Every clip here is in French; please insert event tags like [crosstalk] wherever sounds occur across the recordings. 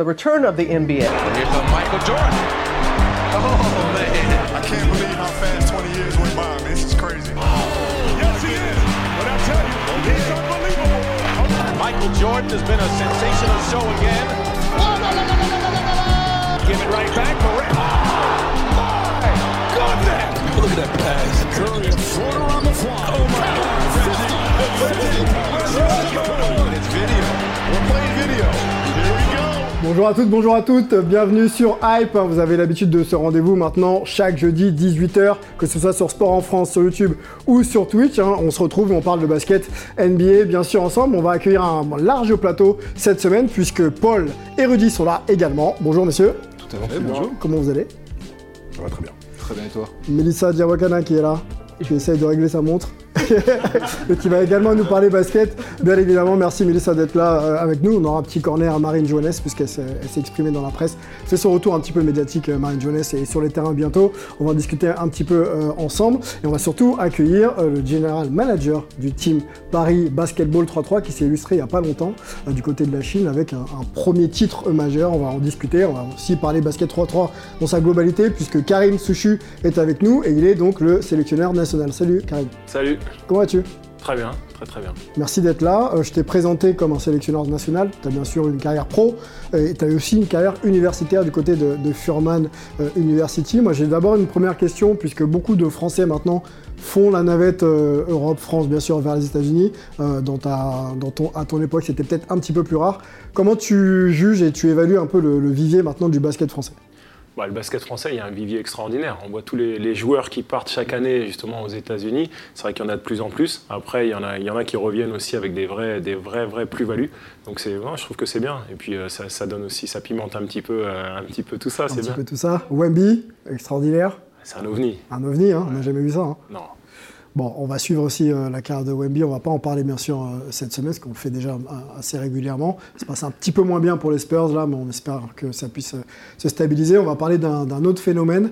The return of the NBA. Here's the Michael Jordan. Oh, man. I can't believe how fast 20 years went by, man. This is crazy. Oh. Yes, he is. But I tell you, he's unbelievable. Michael Jordan has been a sensational show again. Give it right back. Morant. Oh, my goodness. Look at that pass. Curry, a floater on the fly. Oh, my God. Bonjour à toutes, bonjour à toutes, bienvenue sur Hype. Vous avez l'habitude de ce rendez-vous maintenant chaque jeudi 18h, que ce soit sur Sport en France, sur YouTube ou sur Twitch. hein. On se retrouve et on parle de basket NBA, bien sûr, ensemble. On va accueillir un large plateau cette semaine puisque Paul et Rudy sont là également. Bonjour messieurs. Tout à fait, bonjour. Comment vous allez? Ça va très bien. Très bien, et toi? Melissa Diawakana qui est là, qui essaye de régler sa montre. [laughs] et qui va également nous parler basket. Bien évidemment, merci Melissa d'être là euh, avec nous. On aura un petit corner à Marine Joannes puisqu'elle s'est exprimée dans la presse. C'est son retour un petit peu médiatique, euh, Marine Joannes, et sur les terrains bientôt. On va discuter un petit peu euh, ensemble. Et on va surtout accueillir le general manager du team Paris Basketball 3-3 qui s'est illustré il n'y a pas longtemps du côté de la Chine avec un, un premier titre majeur. On va en discuter. On va aussi parler basket 3-3 dans sa globalité puisque Karim Souchu est avec nous et il est donc le sélectionneur national. Salut Karim. Salut, Comment vas-tu? Très bien, très très bien. Merci d'être là. Euh, je t'ai présenté comme un sélectionneur national. Tu as bien sûr une carrière pro euh, et tu as aussi une carrière universitaire du côté de, de Furman euh, University. Moi, j'ai d'abord une première question, puisque beaucoup de Français maintenant font la navette euh, Europe-France, bien sûr, vers les États-Unis. Euh, dans ta, dans ton, à ton époque, c'était peut-être un petit peu plus rare. Comment tu juges et tu évalues un peu le, le vivier maintenant du basket français? Bah, le basket français, il y a un vivier extraordinaire. On voit tous les, les joueurs qui partent chaque année justement aux États-Unis. C'est vrai qu'il y en a de plus en plus. Après, il y en a, il y en a qui reviennent aussi avec des vrais, des vrais, vrais plus-values. Donc c'est, ouais, je trouve que c'est bien. Et puis euh, ça, ça donne aussi, ça pimente un petit peu, euh, un petit peu tout ça. Un C'est petit bien. peu tout ça. Wemby, extraordinaire. C'est un ovni. Un ovni, hein, on n'a jamais vu ça. hein. Non. Bon, on va suivre aussi euh, la carrière de Wemby. On va pas en parler bien sûr euh, cette semaine, parce qu'on le fait déjà euh, assez régulièrement. Ça passe un petit peu moins bien pour les Spurs là, mais on espère que ça puisse euh, se stabiliser. On va parler d'un autre phénomène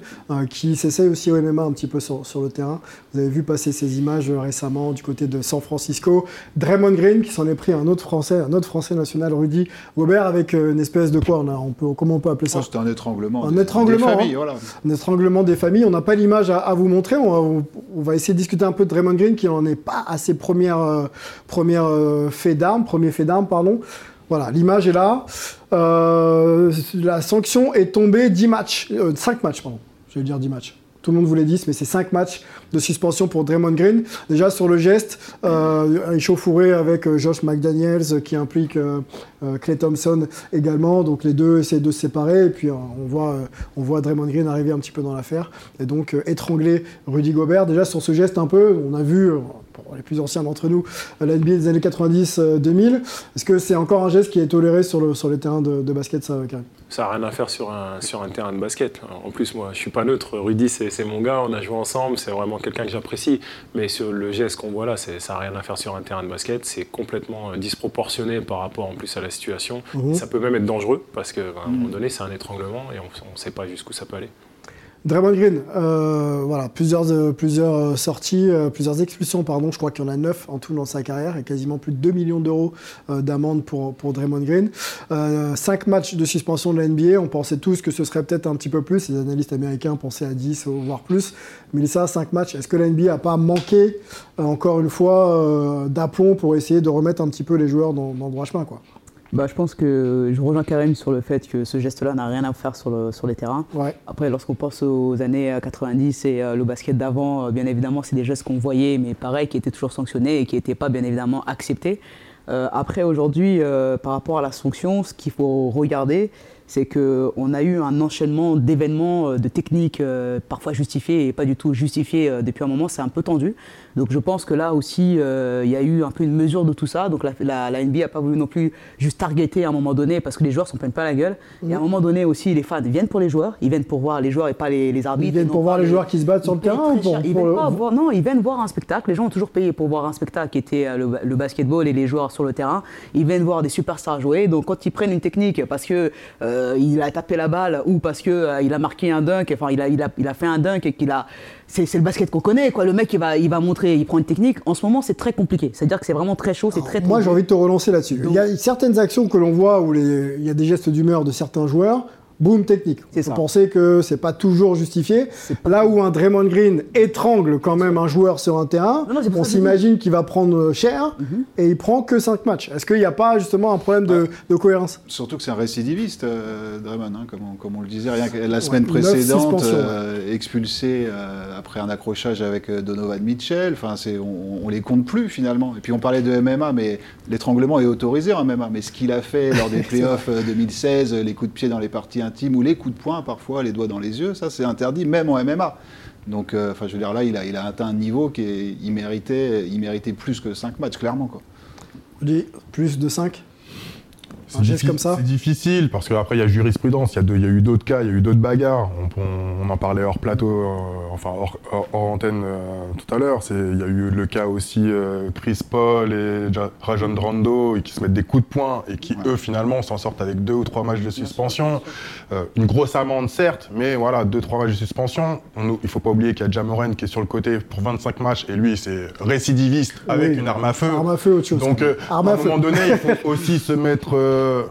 qui s'essaye aussi au MMA un petit peu sur, sur le terrain. Vous avez vu passer ces images récemment du côté de San Francisco. Draymond Green qui s'en est pris un autre Français, un autre Français national, Rudy Gobert, avec une espèce de quoi on, a, on peut, Comment on peut appeler ça? Oh, C'était un étranglement. Un des- étranglement, Des familles, hein. voilà. un étranglement des familles. On n'a pas l'image à, à vous montrer. On va, on- on va essayer de discuter un peu de Draymond Green, qui n'en est pas à ses premières, euh, premières euh, faits d'armes, premier fait d'armes, pardon. Voilà, l'image est là. Euh, la sanction est tombée 10 matchs, euh, 5 matchs, pardon. Je vais dire 10 matchs. Tout le monde voulait 10, mais c'est 5 matchs de suspension pour Draymond Green. Déjà sur le geste, euh, échauffouré avec euh, Josh McDaniels euh, qui implique euh, euh, Clay Thompson également. Donc les deux essaient de se séparer et puis euh, on, voit, euh, on voit Draymond Green arriver un petit peu dans l'affaire et donc euh, étrangler Rudy Gobert. Déjà sur ce geste un peu, on a vu, euh, les plus anciens d'entre nous, euh, la NBA des années 90-2000. Est-ce que c'est encore un geste qui est toléré sur le, sur les terrains de, de basket, ça, Karim? Ça n'a rien à faire sur un, sur un terrain de basket. En plus, moi, je suis pas neutre. Rudy, c'est mon gars, on a joué ensemble, c'est vraiment quelqu'un que j'apprécie. Mais sur le geste qu'on voit là, ça n'a rien à faire sur un terrain de basket. C'est complètement euh, disproportionné par rapport en plus à la situation. Mhm. Ça peut même être dangereux parce qu'à un moment donné, c'est un étranglement et on ne sait pas jusqu'où ça peut aller. Draymond Green, euh, voilà, plusieurs, euh, plusieurs euh, sorties, plusieurs expulsions, pardon, je crois qu'il y en a 9 en tout dans sa carrière et quasiment plus de 2 millions d'euros d'amende pour, Draymond Green. 5 matchs de suspension de la NBA, on pensait tous que ce serait peut-être un petit peu plus, les analystes américains pensaient à 10 ou voire plus. Melissa, 5 matchs, est-ce que la NBA n'a pas manqué, encore une fois, d'aplomb pour essayer de remettre un petit peu les joueurs dans, dans le droit chemin Bah, je pense que je rejoins Karim sur le fait que ce geste-là n'a rien à faire sur, le- sur les terrains. Ouais. Après, lorsqu'on pense aux années euh, 90 et euh, le basket d'avant, euh, bien évidemment, c'est des gestes qu'on voyait, mais pareil, qui étaient toujours sanctionnés et qui n'étaient pas, bien évidemment, acceptés. Euh, après, aujourd'hui, euh, par rapport à la sanction, ce qu'il faut regarder, c'est qu'on a eu un enchaînement d'événements, euh, de techniques euh, parfois justifiées et pas du tout justifiées euh, depuis un moment. C'est un peu tendu. Donc je pense que là aussi, euh, il y a eu un peu une mesure de tout ça. Donc la, la, la NBA n'a pas voulu non plus juste targeter à un moment donné parce que les joueurs s'en prennent pas la gueule. Et à un moment donné aussi, les fans viennent pour les joueurs. Ils viennent pour voir les joueurs et pas les, les arbitres. Ils viennent pour voir les joueurs qui se battent sur le terrain ou pour-. Ils pour viennent le- pas voir- non, ils viennent voir un spectacle. Les gens ont toujours payé pour voir un spectacle qui était euh, le, le basketball et les joueurs sur le terrain. Ils viennent voir des superstars jouer. Donc quand ils prennent une technique parce que euh, il a tapé la balle ou parce que euh, il a marqué un dunk, enfin il a, il a, il a fait un dunk et qu'il a. C'est le basket qu'on connaît, quoi. Le mec, il va, il va montrer, il prend une technique. En ce moment, c'est très compliqué. C'est-à-dire que c'est vraiment très chaud, c'est très. Moi, j'ai envie de te relancer là-dessus. Il y a certaines actions que l'on voit où les- il y a des gestes d'humeur de certains joueurs. Boom, technique. C'est Vous ça. pensez que c'est pas toujours justifié. Là où un Draymond Green étrangle quand même un joueur sur un terrain, Non, non, on s'imagine qu'il va prendre cher et il prend que 5 matchs. Est-ce qu'il n'y a pas justement un problème de, de cohérence? Surtout que c'est un récidiviste, euh, Draymond, hein, comme, on, comme on le disait. Rien que la semaine précédente, euh, expulsé euh, après un accrochage avec euh, Donovan Mitchell. Enfin, c'est, on, on les compte plus finalement. Et puis on parlait de MMA, mais l'étranglement est autorisé en MMA. Mais ce qu'il a fait lors des [laughs] playoffs euh, 2016, euh, les coups de pied dans les parties intimes ou les coups de poing parfois, les doigts dans les yeux, ça c'est interdit même en MMA. Donc, euh, enfin, je veux dire, là, il a, atteint un niveau qui méritait, il méritait plus que 5 matchs, clairement, quoi. Plus de 5 C'est Un geste diffi- comme ça C'est difficile parce qu'après il y a jurisprudence, il y, a y eu d'autres cas, il y a eu d'autres bagarres. On, on- on en parlait hors plateau, euh, enfin hors, hors- hors antenne euh, tout à l'heure. Il y a eu le cas aussi euh, Chris Paul et Ja- Rajon Rondo et qui se mettent des coups de poing et qui eux finalement s'en sortent avec deux ou trois matchs de suspension. Euh, une grosse amende certes, mais voilà deux trois matchs de suspension. On- il faut pas oublier qu'il y a Jamoran qui est sur le côté pour 25 matchs et lui c'est récidiviste avec Oui. une arme à feu. Arme à feu, autre chose. Donc, euh, Arme à à un moment donné, il faut aussi se mettre. Euh,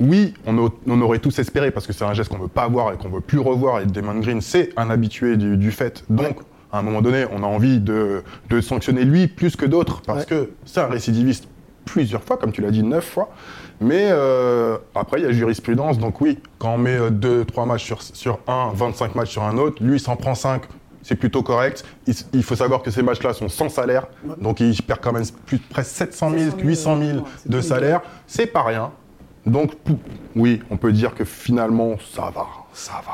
Oui, on, au- on aurait tous espéré, parce que c'est un geste qu'on ne veut pas voir et qu'on ne veut plus revoir, et Damon Green, c'est un habitué du, du fait. Donc, à un moment donné, on a envie de, de sanctionner lui plus que d'autres, parce Ouais. que c'est un récidiviste plusieurs fois, comme tu l'as dit, neuf fois. Mais euh, après, il y a jurisprudence, donc oui, quand on met 2-3 matchs sur, sur un, 25 matchs sur un autre, lui, il s'en prend 5, c'est plutôt correct. Il, faut savoir que ces matchs-là sont sans salaire, donc il perd quand même plus, presque 700 000, 800 000 de salaire. C'est pas rien. Donc, pou- oui, on peut dire que finalement, ça va, ça va.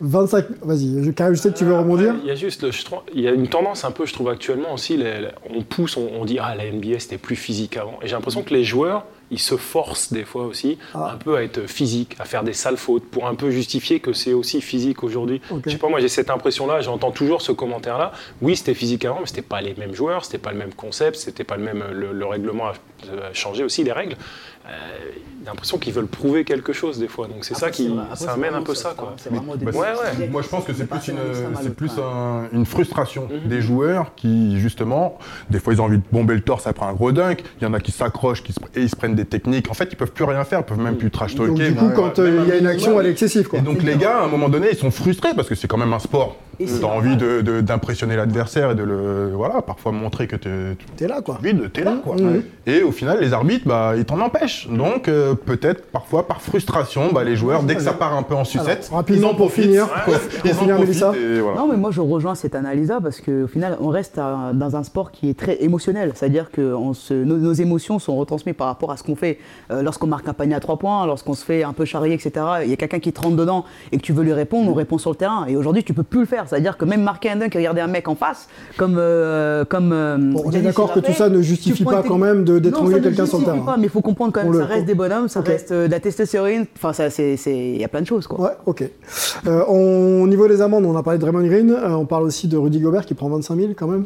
25. Vas-y, je, sais que tu veux rebondir. Il y a juste, le- je trouve- il y a une tendance un peu, je trouve actuellement aussi, les- les- on pousse, on, on dit ah la NBA c'était plus physique avant. Et j'ai l'impression que les joueurs, ils se forcent des fois aussi Ah. un peu à être physiques, à faire des sales fautes pour un peu justifier que c'est aussi physique aujourd'hui. Je sais pas, moi j'ai cette impression-là, j'entends toujours ce commentaire-là. Oui, c'était physique avant, mais c'était pas les mêmes joueurs, c'était pas le même concept, c'était pas le même, le, le règlement a changé aussi les règles. Euh, l'impression qu'ils veulent prouver quelque chose des fois, donc c'est ça qui, ça amène un peu ça quoi. Bah. Moi, je pense que c'est plus, une, plus une frustration Mhm. des joueurs qui, justement, des fois, ils ont envie de bomber le torse après un gros dunk. Il y en a qui s'accrochent qui et ils se prennent des techniques. En fait, ils peuvent plus rien faire, ils peuvent même plus trash talker. Donc, du coup, quand euh, il y a un une action, elle est excessive. Quoi. Et donc, les gars, à un moment donné, ils sont frustrés parce que c'est quand même un sport. Tu as envie d'impressionner l'adversaire et de le. Voilà, parfois montrer que tu T'es là, quoi. vide, là, quoi. Mhm. Et au final, les arbitres, bah, ils t'en empêchent. Donc, euh, peut-être, parfois, par frustration, bah, les joueurs, dès que ça part un peu en sucette, Alors, rapidement, ils en pour profitent. finir, Ouais, pour- ils pour en finir, profitent Mélissa. et voilà. Non, mais moi je rejoins cette analyse-là parce qu'au final, on reste à- dans un sport qui est très émotionnel. C'est-à-dire que on se- nos, nos émotions sont retransmises par rapport à ce qu'on fait. Euh, lorsqu'on marque un panier à trois points, lorsqu'on se fait un peu charrier, etc., il y a quelqu'un qui te rentre dedans et que tu veux lui répondre, on répond sur le terrain. Et aujourd'hui, tu peux plus le faire. C'est-à-dire que même marquer un dunk et regarder un mec en face, comme. euh, comme euh, Bon, on est d'accord que tout ça ne justifie pas quand même de- d'étrangler quelqu'un sur le terrain. pas, mais il faut comprendre quand même, On le- ça reste des bonhommes, ça reste euh, de la testostérone. Enfin, ça, c'est, c'est- il y a plein de choses, quoi. Ouais, ok. Euh, on- au niveau des amendes, on a parlé de Draymond Green, euh, on parle aussi de Rudy Gobert qui prend 25 000 quand même.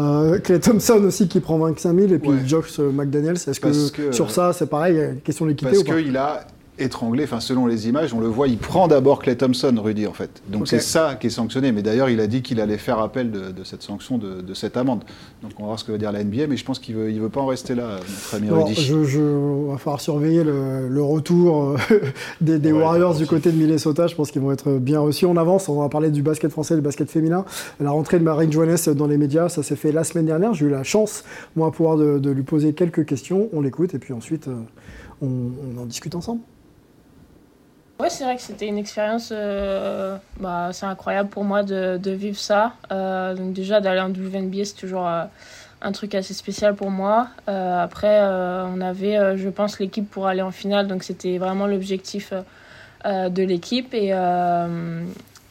Euh, Clay Thompson aussi qui prend 25 000 et puis Ouais. Josh McDaniels. Est-ce que, sur ça, c'est pareil, il y a une question d'équité Parce ou pas? qu'il a étranglé, enfin selon les images, on le voit, il prend d'abord Clay Thompson, Rudy en fait. Donc c'est ça qui est sanctionné. Mais d'ailleurs, il a dit qu'il allait faire appel de, de cette sanction, de, de cette amende. Donc on va voir ce que va dire la NBA, mais je pense qu'il veut, il veut pas en rester là, notre ami Bon, Rudy. je, je, va falloir surveiller le, le retour euh, [laughs] des, des Ouais, Warriors du côté de Minnesota. Je pense qu'ils vont être bien reçus. On avance, on va parler du basket français, du basket féminin. La rentrée de Marine Johannes dans les médias, ça s'est fait la semaine dernière. J'ai eu la chance, moi, pouvoir de, de lui poser quelques questions. On l'écoute et puis ensuite, euh, on, on en discute ensemble. Ouais, c'est vrai que c'était une expérience, euh, bah, c'est incroyable pour moi de, vivre ça. Euh, déjà d'aller en WNBA, c'est toujours euh, un truc assez spécial pour moi. Après, on avait, je pense, l'équipe pour aller en finale, donc c'était vraiment l'objectif de l'équipe. Et,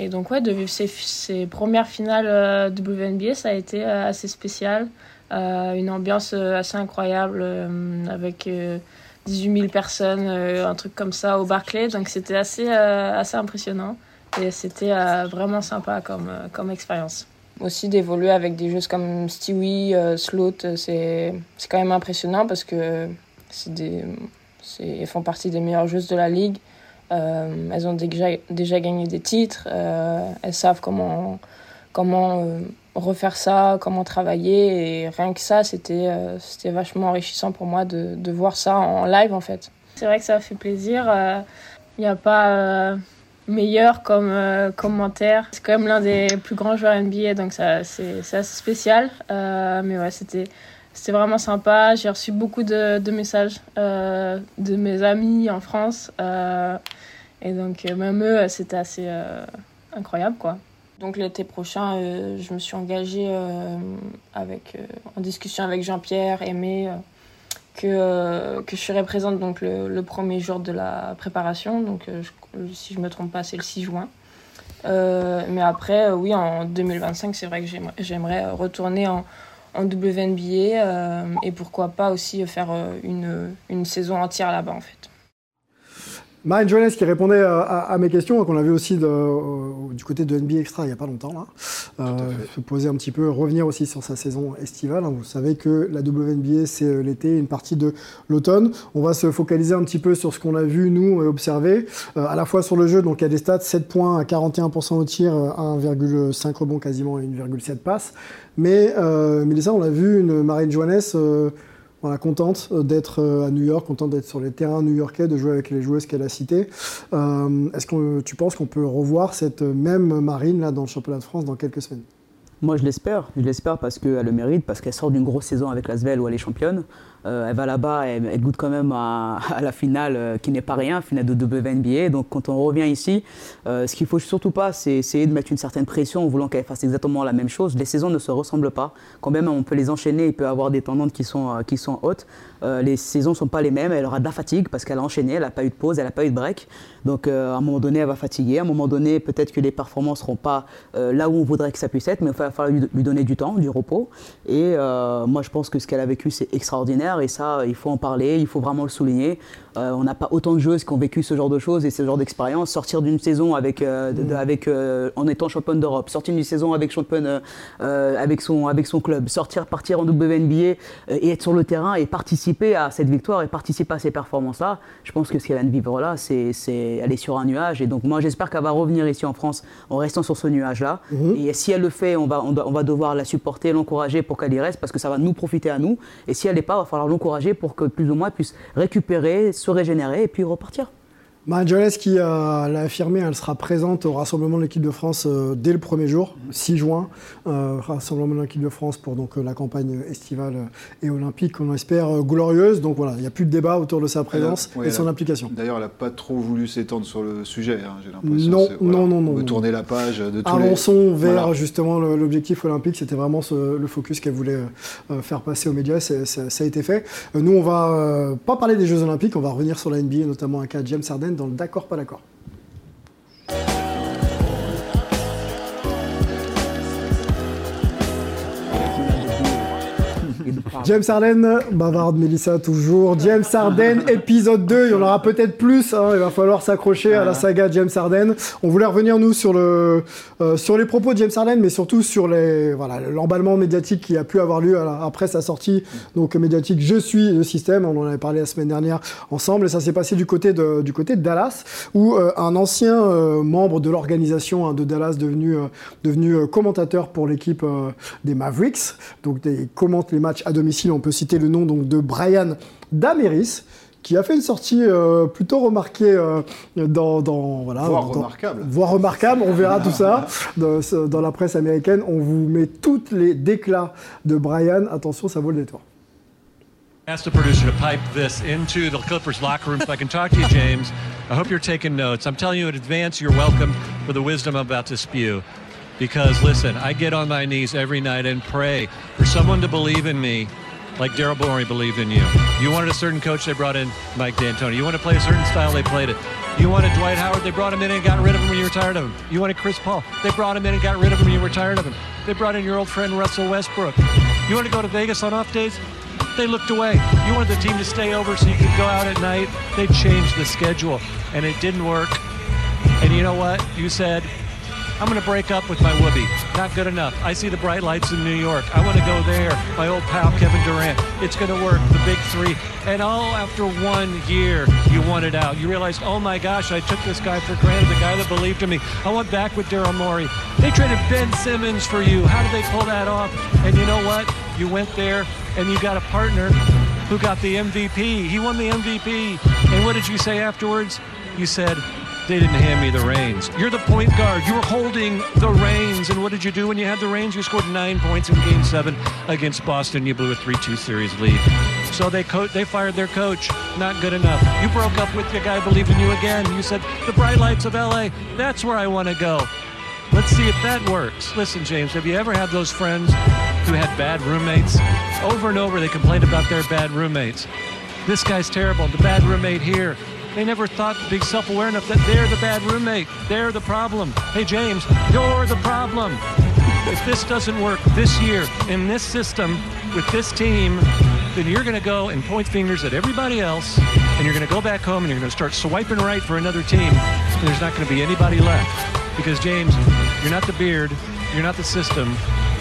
donc ouais, de vivre ces, ces premières finales WNBA, ça a été assez spécial. Une ambiance assez incroyable avec... euh, 18 000 personnes, euh, un truc comme ça au Barclay. Donc c'était assez, euh, assez impressionnant et c'était euh, vraiment sympa comme, comme expérience. Aussi d'évoluer avec des jeux comme Stewie, euh, Sloat, euh, c'est quand même impressionnant parce que des, elles font partie des meilleures joueuses de la ligue. elles ont déjà, déjà gagné des titres. elles savent comment, comment refaire ça, comment travailler. Et rien que ça, c'était c'était vachement enrichissant pour moi de, de, voir ça en live en fait. C'est vrai que ça fait plaisir. Il n'y a pas meilleur comme euh, commentaire. C'est quand même l'un des plus grands joueurs NBA, donc c'est, assez spécial. Euh, mais ouais, c'était, c'était vraiment sympa. J'ai reçu beaucoup de, de messages euh, de mes amis en France. et donc, même eux, c'était assez incroyable, quoi. Donc l'été prochain, je me suis engagée avec, en discussion avec Jean-Pierre, Aimé, que, que je serai présente donc, le, premier jour de la préparation. Donc si je ne me trompe pas, c'est le 6 juin. Euh, mais après, euh, oui, en 2025, c'est vrai que j'aimerais retourner en, en WNBA euh, et pourquoi pas aussi faire une, une saison entière là-bas en fait. Marine Jones qui répondait à, mes questions, qu'on a vu aussi de, du côté de NBA Extra il n'y a pas longtemps, là, euh, se poser un petit peu, revenir aussi sur sa saison estivale. Vous savez que la WNBA, c'est euh, l'été, une partie de l'automne. On va se focaliser un petit peu sur ce qu'on a vu, nous, et observé, euh, à la fois sur le jeu, donc il y a des stats, 7 points à 41% au tir, 1,5 rebonds quasiment et 1,7 passes. Mais, euh, Mélissa, on a vu une Marine Johannes contente euh, d'être euh, à New York, contente d'être sur les terrains new-yorkais, de jouer avec les joueuses qu'elle a citées. Euh, est-ce que tu penses qu'on peut revoir cette même Marine là dans le championnat de France dans quelques semaines? Moi, je l'espère. Je l'espère parce qu'elle le mérite, parce qu'elle sort d'une grosse saison avec la Svel où elle est championne. Elle va là-bas, elle, goûte quand même à, la finale qui n'est pas rien, finale de WNBA. Donc quand on revient ici, ce qu'il faut surtout pas, c'est essayer de mettre une certaine pression en voulant qu'elle fasse exactement la même chose. Les saisons ne se ressemblent pas. Quand même, on peut les enchaîner, il peut avoir des tendantes qui sont, qui sont hautes. Euh, les saisons ne sont pas les mêmes. Elle aura de la fatigue parce qu'elle a enchaîné, elle n'a pas eu de pause, elle n'a pas eu de break. Donc euh, à un moment donné, elle va fatiguer. À un moment donné, peut-être que les performances ne seront pas euh, là où on voudrait que ça puisse être, mais il va falloir lui, donner du temps, du repos. Et moi, je pense que ce qu'elle a vécu, c'est extraordinaire. Et ça, il faut en parler, il faut vraiment le souligner. On n'a pas autant de joueuses qui ont vécu ce genre de choses et ce genre d'expérience. Sortir d'une saison avec, mm. avec en étant championne d'Europe, sortir d'une saison avec championne avec, son, avec son club, sortir, partir en WNBA et être sur le terrain et participer à cette victoire et participer à ces performances-là, je pense que ce qu'elle vient de vivre là, c'est, elle est sur un nuage. Et donc moi, j'espère qu'elle va revenir ici en France en restant sur ce nuage-là. Mhm. Et si elle le fait, on va, on, va devoir la supporter, l'encourager pour qu'elle y reste parce que ça va nous profiter à nous. Et si elle n'est pas, il va falloir l'encourager pour que plus ou moins elle puisse récupérer, se régénérer et puis repartir. Jones qui euh, l'a affirmé, elle sera présente au rassemblement de l'équipe de France euh, dès le premier jour, 6 juin, euh, rassemblement de l'équipe de France pour donc la campagne estivale et olympique, on espère glorieuse. Donc voilà, il n'y a plus de débat autour de sa présence et son implication. D'ailleurs, elle n'a pas trop voulu s'étendre sur le sujet, hein, j'ai l'impression. Non, non, non, non. On tourner la page de tous Avançons vers justement l'objectif olympique. C'était vraiment le focus qu'elle voulait faire passer aux médias. Ça, a été fait. nous, on va pas parler des Jeux olympiques, on va revenir sur la NBA, notamment un cas James Harden dans le d'accord, pas d'accord. James Harden, bavard Mélissa toujours. James Harden, épisode 2, il y en aura peut-être plus. Hein. il va falloir s'accrocher à la saga James Harden. On voulait revenir, nous, sur, le, euh, sur les propos de James Harden, mais surtout sur les, voilà, l'emballement médiatique qui a pu avoir lieu après sa sortie donc médiatique Je suis le système. On en avait parlé la semaine dernière ensemble. Et ça s'est passé du côté de, du côté de Dallas, où euh, un ancien euh, membre de l'organisation hein, de Dallas, devenu, devenu commentateur pour l'équipe des Mavericks, donc il commente les matchs à domicile on peut citer le nom donc, de Brian Dameris, qui a fait une sortie euh, plutôt remarquée euh, dans, voilà, voire remarquable. Voire remarquable, on verra tout ça dans, la presse américaine. On vous met tous les déclats de Brian. Attention, ça vaut le détour. Ask the producer to pipe this into the Clippers locker room so I can talk to you, James. I hope you're taking notes. I'm telling you in advance, you're welcome for the wisdom I'm about to spew. Because listen, I get on my knees every night and pray for someone to believe in me like Daryl Morey believed in you. You wanted a certain coach, they brought in Mike D'Antoni. You want to play a certain style, they played it. You wanted Dwight Howard, they brought him in and got rid of him when you were tired of him. You wanted Chris Paul, they brought him in and got rid of him when you were tired of him. They brought in your old friend Russell Westbrook. You want to go to Vegas on off days? They looked away. You wanted the team to stay over so you could go out at night? They changed the schedule, and it didn't work. And you know what? You said, I'm going to break up with my whoopee. Not good enough. I see the bright lights in New York. I want to go there. My old pal Kevin Durant. It's going to work. The big three. And all after one year, you wanted out. You realized, oh my gosh, I took this guy for granted, the guy that believed in me. I went back with Daryl Morey. They traded Ben Simmons for you. How did they pull that off? And you know what? You went there and you got a partner who got the MVP. He won the MVP. And what did you say afterwards? You said, they didn't hand me the reins. You're the point guard. You were holding the reins. And what did you do when you had the reins? You scored nine points in game seven against Boston. You blew a 3 2 series lead. So they co- they fired their coach. Not good enough. You broke up with the guy who believed in you again. You said, the bright lights of LA, that's where I want to go. Let's see if that works. Listen, James, have you ever had those friends who had bad roommates? Over and over, they complained about their bad roommates. This guy's terrible. The bad roommate here. They never thought to be self-aware enough that they're the bad roommate. They're the problem. Hey, James, you're the problem. If this doesn't work this year in this system with this team, then you're going to go and point fingers at everybody else, and you're going to go back home and you're going to start swiping right for another team, and there's not going to be anybody left. Because, James, you're not the beard, you're not the system,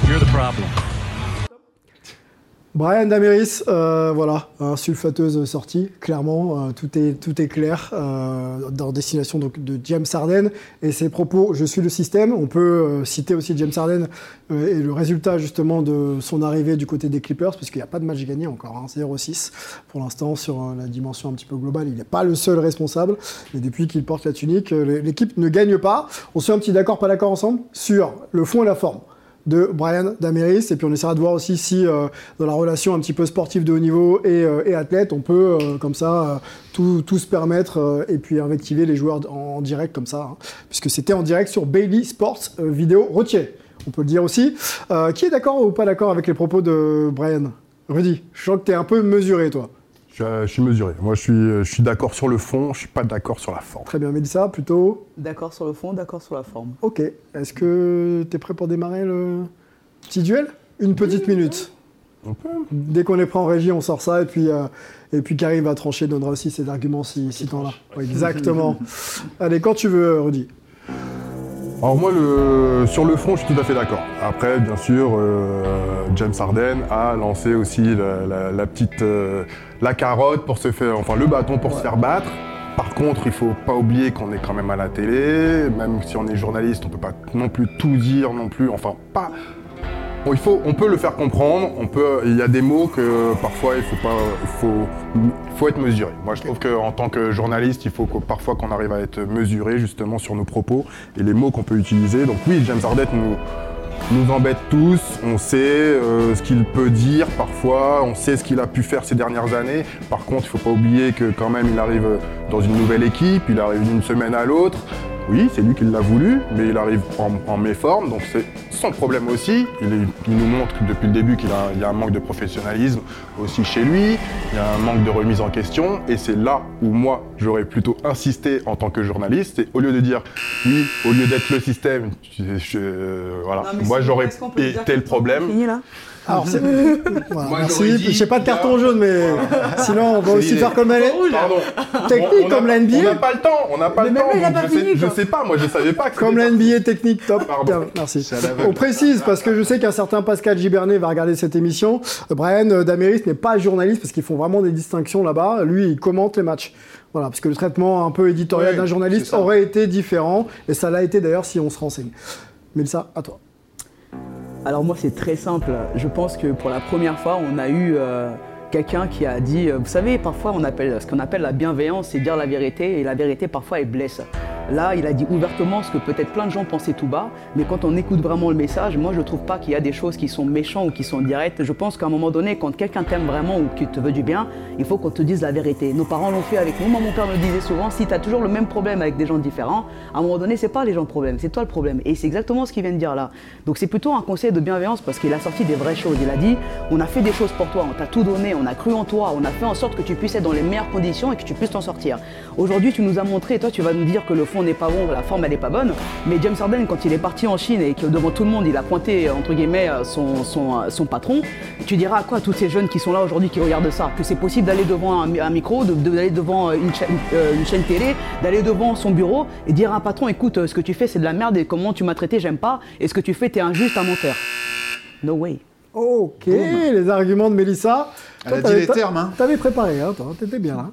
you're the problem. Brian Dameris, euh, voilà, un sulfateuse sortie, clairement, euh, tout, est, clair euh, dans destination de James Harden et ses propos Je suis le système. On peut citer aussi James Harden et le résultat justement de son arrivée du côté des Clippers, parce qu'il n'y a pas de match gagné encore, hein, 0-6 pour l'instant sur la dimension un petit peu globale. Il n'est pas le seul responsable, et depuis qu'il porte la tunique, l'équipe ne gagne pas. On se fait un petit d'accord, pas d'accord ensemble sur le fond et la forme de Brian Dameris. Et puis on essaiera de voir aussi si euh, dans la relation un petit peu sportive de haut niveau et, euh, athlète, on peut euh, comme ça tout, tout se permettre et puis invectiver les joueurs en, direct comme ça. hein. puisque c'était en direct sur Bailey Sports Vidéo Rotier. On peut le dire aussi. Qui est d'accord ou pas d'accord avec les propos de Brian? Rudy, je sens que tu es un peu mesuré toi. Je, je suis mesuré. Moi, je suis, je suis d'accord sur le fond, je suis pas d'accord sur la forme. Très bien, Mélissa, plutôt D'accord sur le fond, d'accord sur la forme. Ok. Est-ce que tu es prêt pour démarrer le petit duel? Une petite minute. Dès qu'on est prêt en régie, on sort ça et puis, euh, et puis Karim va trancher, donnera aussi ses arguments si, si t'en as. Ouais, exactement. [laughs] Allez, quand tu veux, Rudy. Alors moi, le, sur le fond, je suis tout à fait d'accord. Après, bien sûr, euh, James Harden a lancé aussi la petite, euh, la carotte pour se faire, enfin le bâton pour se faire battre. Par contre, il faut pas oublier qu'on est quand même à la télé, même si on est journaliste, on peut pas non plus tout dire non plus, enfin pas. Bon, il faut, on peut le faire comprendre, on peut, il y a des mots que parfois il faut pas, faut, faut être mesuré. Moi, je trouve qu'en tant que journaliste, il faut que parfois qu'on arrive à être mesuré justement sur nos propos et les mots qu'on peut utiliser. Donc oui, James Harden nous nous embête tous, on sait euh, ce qu'il peut dire parfois, on sait ce qu'il a pu faire ces dernières années. Par contre, il ne faut pas oublier que quand même il arrive dans une nouvelle équipe, il arrive d'une semaine à l'autre. Oui, c'est lui qui l'a voulu, mais il arrive en, en méforme, donc c'est son problème aussi. Il, est- il nous montre depuis le début qu'il y a un manque de professionnalisme aussi chez lui, il y a un manque de remise en question, et c'est là où moi j'aurais plutôt insisté en tant que journaliste, et au lieu de dire oui, au lieu d'être le système, je- je- voilà, Non, moi j'aurais été le problème. Fini là Alors, c'est. [laughs] Voilà, Moi, merci. dit, Je sais pas de carton là- jaune, mais [laughs] sinon, on va aussi faire comme elle est. Pardon. Technique On- on comme a- la NBA. On n'a pas le temps, on n'a pas Mais le temps. là, pas je, sais, fini, je sais pas, moi je savais pas que Comme la NBA technique, top. Pardon. Bien, merci. On précise, parce que je sais qu'un certain Pascal Gibernet va regarder cette émission. Euh, Brian euh, Dameris n'est pas journaliste, parce qu'ils font vraiment des distinctions là-bas. Lui, il commente les matchs. Voilà, parce que le traitement un peu éditorial Oui, d'un journaliste ça. aurait été différent, et ça l'a été d'ailleurs si on se renseigne. Mélissa, à toi. Alors moi c'est très simple. Je pense que pour la première fois on a eu euh, quelqu'un qui a dit, euh, vous savez parfois on appelle ce qu'on appelle la bienveillance, c'est dire la vérité et la vérité parfois elle blesse. Là il a dit ouvertement ce que peut-être plein de gens pensaient tout bas, mais quand on écoute vraiment le message, moi je trouve pas qu'il y a des choses qui sont méchantes ou qui sont directes. Je pense qu'à un moment donné quand quelqu'un t'aime vraiment ou qui te veut du bien, il faut qu'on te dise la vérité. Nos parents l'ont fait avec nous. Moi mon père me disait souvent si tu as toujours le même problème avec des gens différents, à un moment donné c'est pas les gens le problème, c'est toi le problème. Et c'est exactement ce qu'il vient de dire là. Donc c'est plutôt un conseil de bienveillance parce qu'il a sorti des vraies choses. Il a dit on a fait des choses pour toi, on t'a tout donné, on a cru en toi, on a fait en sorte que tu puisses être dans les meilleures conditions et que tu puisses t'en sortir. Aujourd'hui tu nous as montré et toi tu vas nous dire que le fond fond n'est pas bon, la forme elle n'est pas bonne. Mais James Harden, quand il est parti en Chine et que devant tout le monde, il a pointé entre guillemets son, son, son patron, tu diras à quoi tous ces jeunes qui sont là aujourd'hui qui regardent ça? Que c'est possible d'aller devant un, un micro, de- d'aller devant une, cha- euh, une chaîne télé, d'aller devant son bureau et dire à un patron écoute, euh, ce que tu fais c'est de la merde et comment tu m'as traité, j'aime pas, et ce que tu fais, t'es injuste, un menteur? No way. Ok, les arguments de Mélissa. Elle Toi, a dit t'avais- les termes, hein. T'avais préparé, hein, toi, t'étais bien là.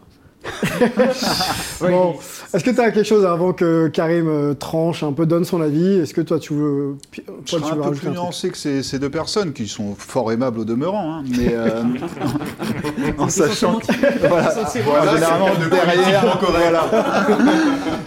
Bon, est-ce que tu as quelque chose avant que Karim euh, tranche un peu, donne son avis? Est-ce que toi tu veux, Je toi, serais tu un veux peu rajouter plus un truc? nuancé que ces, ces deux personnes, qui sont fort aimables au demeurant, hein, mais euh, [laughs] en sachant que, voilà, voilà, généralement derrière, voilà.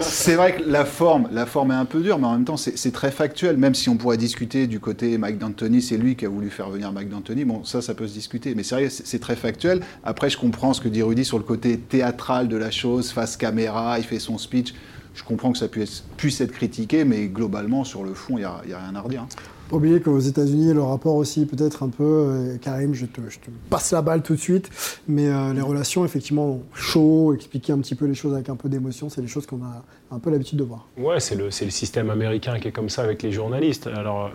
c'est vrai que la forme, la forme est un peu dure, mais en même temps c'est très factuel, même si on pourrait discuter du côté Mike D'Antoni, c'est lui qui a voulu faire venir Mike D'Antoni, bon ça ça peut se discuter, mais c'est vrai, c'est c'est très factuel. Après je comprends ce que dit Rudy sur le côté théâtral de la chose, face caméra, il fait son speech. Je comprends que ça puisse, puisse être critiqué, mais globalement, sur le fond, il n'y a, a rien à redire. Pas oublier qu'aux États-Unis, le rapport aussi peut-être un peu. euh, Karim, je te, je te passe la balle tout de suite. Mais euh, les relations, effectivement, chaud, expliquer un petit peu les choses avec un peu d'émotion, c'est des choses qu'on a un peu l'habitude de voir. Ouais, c'est le, le système américain qui est comme ça avec les journalistes. Alors,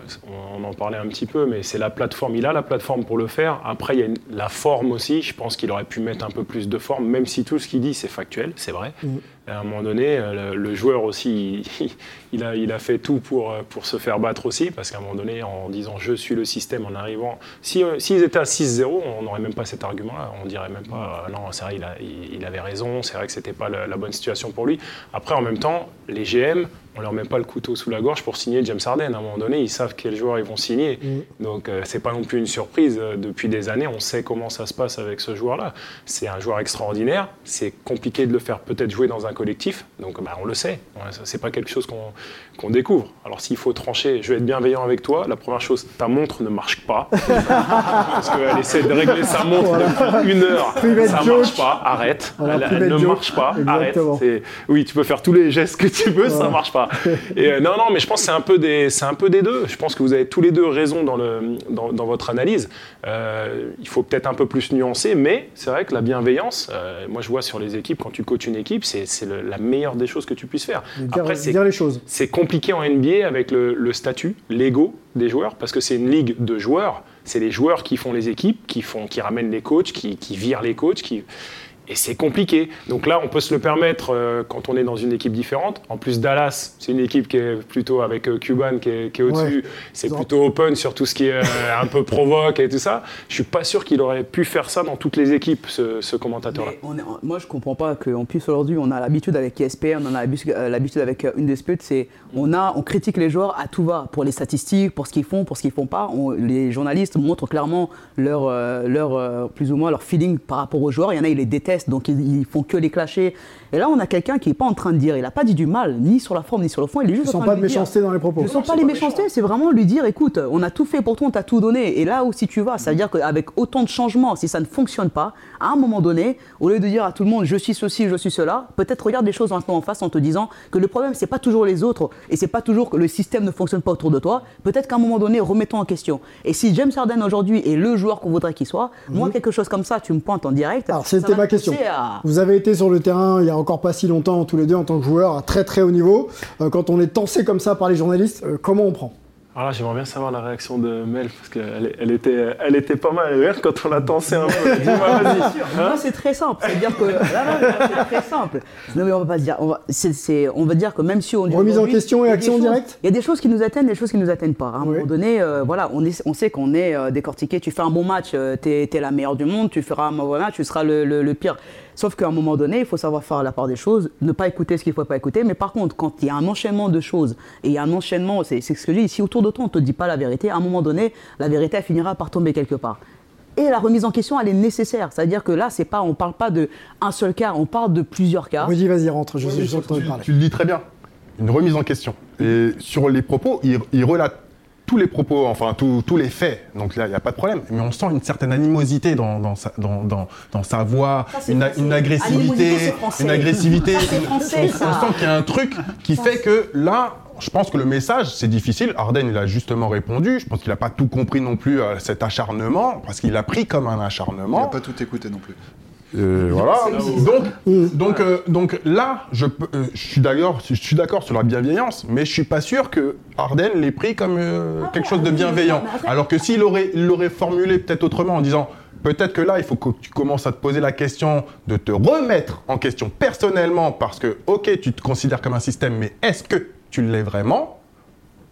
on, on en parlait un petit peu, mais c'est la plateforme. Il a la plateforme pour le faire. Après, il y a une- la forme aussi. Je pense qu'il aurait pu mettre un peu plus de forme, même si tout ce qu'il dit, c'est factuel, c'est vrai. Mm. À un moment donné, euh, le, le joueur aussi, il, [laughs] il a, il a fait tout pour, euh, pour se faire battre aussi, parce qu'à un moment donné, en disant je suis le système, en arrivant. Si, euh, S'ils étaient à 6-0, on n'aurait même pas cet argument-là. On dirait même pas euh, non, c'est vrai, il, a- il- il avait raison, c'est vrai que c'était pas la, la bonne situation pour lui. Après, en même temps, les GM, on leur met pas le couteau sous la gorge pour signer James Harden. À un moment donné, ils savent quels joueurs ils vont signer. Donc, euh, c'est pas non plus une surprise. Euh, Depuis des années, on sait comment ça se passe avec ce joueur-là. C'est un joueur extraordinaire. C'est compliqué de le faire peut-être jouer dans un collectif. Donc, bah, on le sait. Ouais, C'est pas quelque chose qu'on qu'on découvre. Alors, s'il faut trancher, je vais être bienveillant avec toi. La première chose, ta montre ne marche pas. [laughs] Parce qu'elle essaie de régler sa montre depuis une heure. Ça joke. marche pas. Arrête. Voilà, elle, elle ne joke. marche pas. Arrête. Exactement. Oui, tu peux faire tous les gestes que tu veux, ça marche pas. [laughs] Et, euh, non, non, mais je pense que c'est un peu des, c'est un peu des deux. Je pense que vous avez tous les deux raison dans le, dans, dans votre analyse. Euh, il faut peut-être un peu plus nuancer, mais c'est vrai que la bienveillance, euh, moi je vois sur les équipes, quand tu coaches une équipe, c'est, c'est le- la meilleure des choses que tu puisses faire. Et Dire, Après, c'est dire les choses. c'est compliqué en NBA avec le, le statut, l'ego des joueurs, parce que c'est une ligue de joueurs. C'est les joueurs qui font les équipes, qui, font, qui ramènent les coachs, qui, qui virent les coachs. Qui... Et c'est compliqué. Donc là, on peut se le permettre euh, quand on est dans une équipe différente. En plus, Dallas, c'est une équipe qui est plutôt avec euh, Cuban qui est, qui est au-dessus. Ouais. C'est plutôt open sur tout ce qui est euh, un peu provoque et tout ça. Je suis pas sûr qu'il aurait pu faire ça dans toutes les équipes, ce, ce commentateur-là. Mais on est- moi, je comprends pas qu'en plus aujourd'hui, on a l'habitude avec ESPN, on a l'habitude avec euh, une dispute, c'est on a, on critique les joueurs à tout va pour les statistiques, pour ce qu'ils font, pour ce qu'ils font pas. On- les journalistes montrent clairement leur, euh, leur euh, plus ou moins leur feeling par rapport aux joueurs. Il y en a, ils les détestent, donc ils, ils font que les clasher. Et là, on a quelqu'un qui est pas en train de dire, il a pas dit du mal, ni sur la forme, ni sur le fond. Il est juste en sens train pas de dire- méchanceté dans les propos. je sens pas les méchancetés, c'est vraiment lui dire écoute, on a tout fait pour toi, on t'a tout donné. Et là où si tu vas, ça veut dire qu'avec autant de changements, si ça ne fonctionne pas, à un moment donné, au lieu de dire à tout le monde je suis ceci, je suis cela, peut-être regarde les choses maintenant en face en te disant que le problème c'est pas toujours les autres et c'est pas toujours que le système ne fonctionne pas autour de toi. Peut-être qu'à un moment donné, remettons en question. Et si James Harden aujourd'hui est le joueur qu'on voudrait qu'il soit, moi quelque chose comme ça, tu me pointes en direct. Mhm. Alors, c'était ma question. à- Vous avez été sur le terrain il y a encore pas si longtemps, tous les deux, en tant que joueurs à très très haut niveau. Euh, quand on est tensé comme ça par les journalistes, euh, comment on prend? Alors là, j'aimerais bien savoir la réaction de Mel, parce qu'elle elle était, elle était pas mal. Regarde quand on l'a tensé un peu. Dis-moi, vas-y. Hein Moi, c'est très simple. C'est-à-dire que. Là, là, c'est très simple. Non, mais on va pas se dire. On va, c'est- c'est- on va dire que même si on. Remise en question et action directe Il y a des choses qui nous atteignent, des choses qui nous atteignent pas. À un Oui. moment donné, euh, voilà, on, est, on sait qu'on est euh, décortiqué. Tu fais un bon match, euh, t'es es la meilleure du monde. Tu feras un mauvais match, tu seras le, le- le pire. Sauf qu'à un moment donné, il faut savoir faire la part des choses, ne pas écouter ce qu'il ne faut pas écouter. Mais par contre, quand il y a un enchaînement de choses, et il y a un enchaînement, c'est ce que je dis, si autour de toi on ne te dit pas la vérité, à un moment donné, la vérité elle finira par tomber quelque part. Et la remise en question, elle est nécessaire. C'est-à-dire que là, c'est pas, on ne parle pas d'un seul cas, on parle de plusieurs cas. Vas-y, rentre, je, tu, tu le dis très bien. Une remise en question. Et sur les propos, il, il relate tous les propos, enfin tous tous les faits. Donc là, il n'y a pas de problème. Mais on sent une certaine animosité dans, dans, sa, dans, dans, dans sa voix, Ça, une, agressivité. Une agressivité. Ça, français, on, ça. on sent qu'il y a un truc qui fait que là, je pense que le message, c'est difficile. Arden, il a justement répondu. Je pense qu'il n'a pas tout compris non plus à cet acharnement, parce qu'il a pris comme un Il n'a acharnement. pas tout écouté non plus. Et voilà. Donc, donc, euh, donc là, je, euh, je suis d'accord, je suis d'accord sur la bienveillance, mais je suis pas sûr que Harden l'ait pris comme euh, quelque chose de bienveillant. Alors que s'il aurait, il l'aurait formulé peut-être autrement en disant. Peut-être que là, il faut que tu commences à te poser la question de te remettre en question personnellement parce que, ok, tu te considères comme un système, mais est-ce que tu l'es vraiment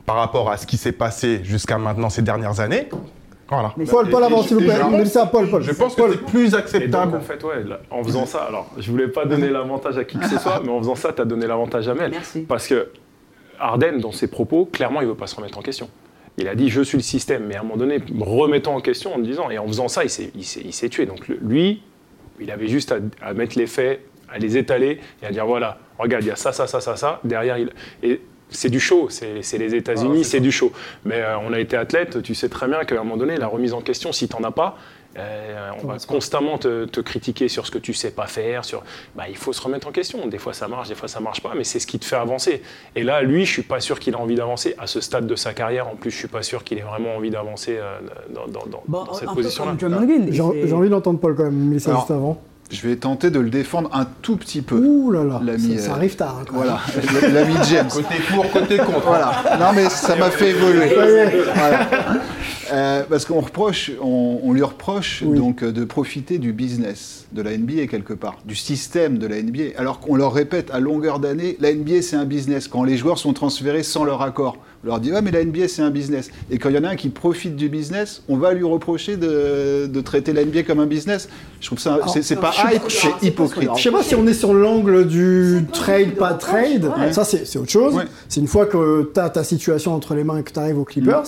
par rapport à ce qui s'est passé jusqu'à maintenant ces dernières années? Voilà. Paul, Paul, avant, s'il vous plaît. je pense- Mélissa, Paul, Paul. Je pense que Paul. c'est plus donc, acceptable. en fait, ouais, là, en faisant ça, alors, je voulais pas donner l'avantage à qui que ce soit, mais en faisant ça, tu as donné l'avantage à Mel. Merci. Parce que Arden, dans ses propos, clairement, il veut pas se remettre en question. Il a dit je suis le système, mais à un moment donné, remettant en question en disant, et en faisant ça, il s'est, tué. Donc lui, il avait juste à, à mettre les faits, à les étaler et à dire voilà, regarde, il y a ça, ça, ça, ça, ça. Derrière, il. Et c'est du show, c'est, les États-Unis, c'est, du show. Mais euh, on a été athlète, tu sais très bien qu'à un moment donné, la remise en question, si t'en as pas, euh, on va constamment te, te critiquer sur ce que tu sais pas faire. Sur, bah, il faut se remettre en question. Des fois ça marche, des fois ça marche pas, mais c'est ce qui te fait avancer. Et là, lui, je suis pas sûr qu'il a envie d'avancer à ce stade de sa carrière. En plus, je suis pas sûr qu'il ait vraiment envie d'avancer euh, dans, dans- dans- Bon, dans cette position-là. J'ai envie d'entendre Paul quand même, Mélissa, Alors, juste avant. Je vais tenter de le défendre un tout petit peu. Ouh là là, ça, ça euh, arrive tard. hein, Voilà, [laughs] l'ami James. Côté pour, côté contre. Voilà. Non, mais ça m'a fait évoluer. Voilà. Euh, parce qu'on reproche, on, on lui reproche Oui. donc euh, de profiter du business de la NBA quelque part, du système de la NBA, alors qu'on leur répète à longueur d'année, la NBA c'est un business. Quand les joueurs sont transférés sans leur accord, on leur dit ouais mais la NBA c'est un business. Et quand il y en a un qui profite du business, on va lui reprocher de, de traiter la NBA comme un business. Je trouve ça, c'est- pas sais hype, pas- c'est hypocrite. Je sais pas si on est sur l'angle du trade, pas trade. Ça, c'est autre chose. Ouais. C'est une fois que tu as ta situation entre les mains et que tu arrives aux Clippers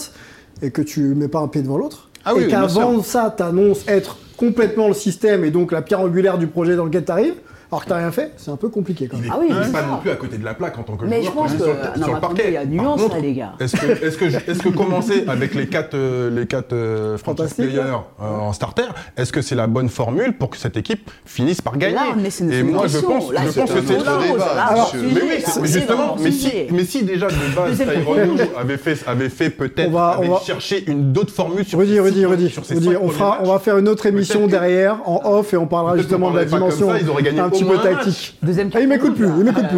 et que tu mets pas un pied devant l'autre. Ah oui, et oui, qu'avant ça, tu annonces être complètement le système et donc la pierre angulaire du projet dans lequel tu arrives, alors que tu rien fait, c'est un peu compliqué quand même. Ah oui, Il n'est pas non plus à côté de la plaque en tant que Mais joueur je pense il que- est sur, le- non, sur mais le parquet. il y a nuance, contre, là, les gars. Est-ce que, est-ce que, que commencer avec les quatre, euh, les quatre euh, players euh, en starter, est-ce que c'est la bonne formule pour que cette équipe finisse par gagner Là, mais c'est une Et moi, je pense, Là, je pense que c'est Là, Alors, mais oui, mais justement, mais si, mais si déjà de base, Lue avait fait, avait fait peut-être, On va- avait cherché une d'autres formules sur Rudy, ces Rudy, Rudy, on, fera, on va faire une autre émission derrière, en off, et on parlera justement de la dimension ils auraient gagné petit peu tactique. Deuxième Ah, il m'écoute plus, il m'écoute plus.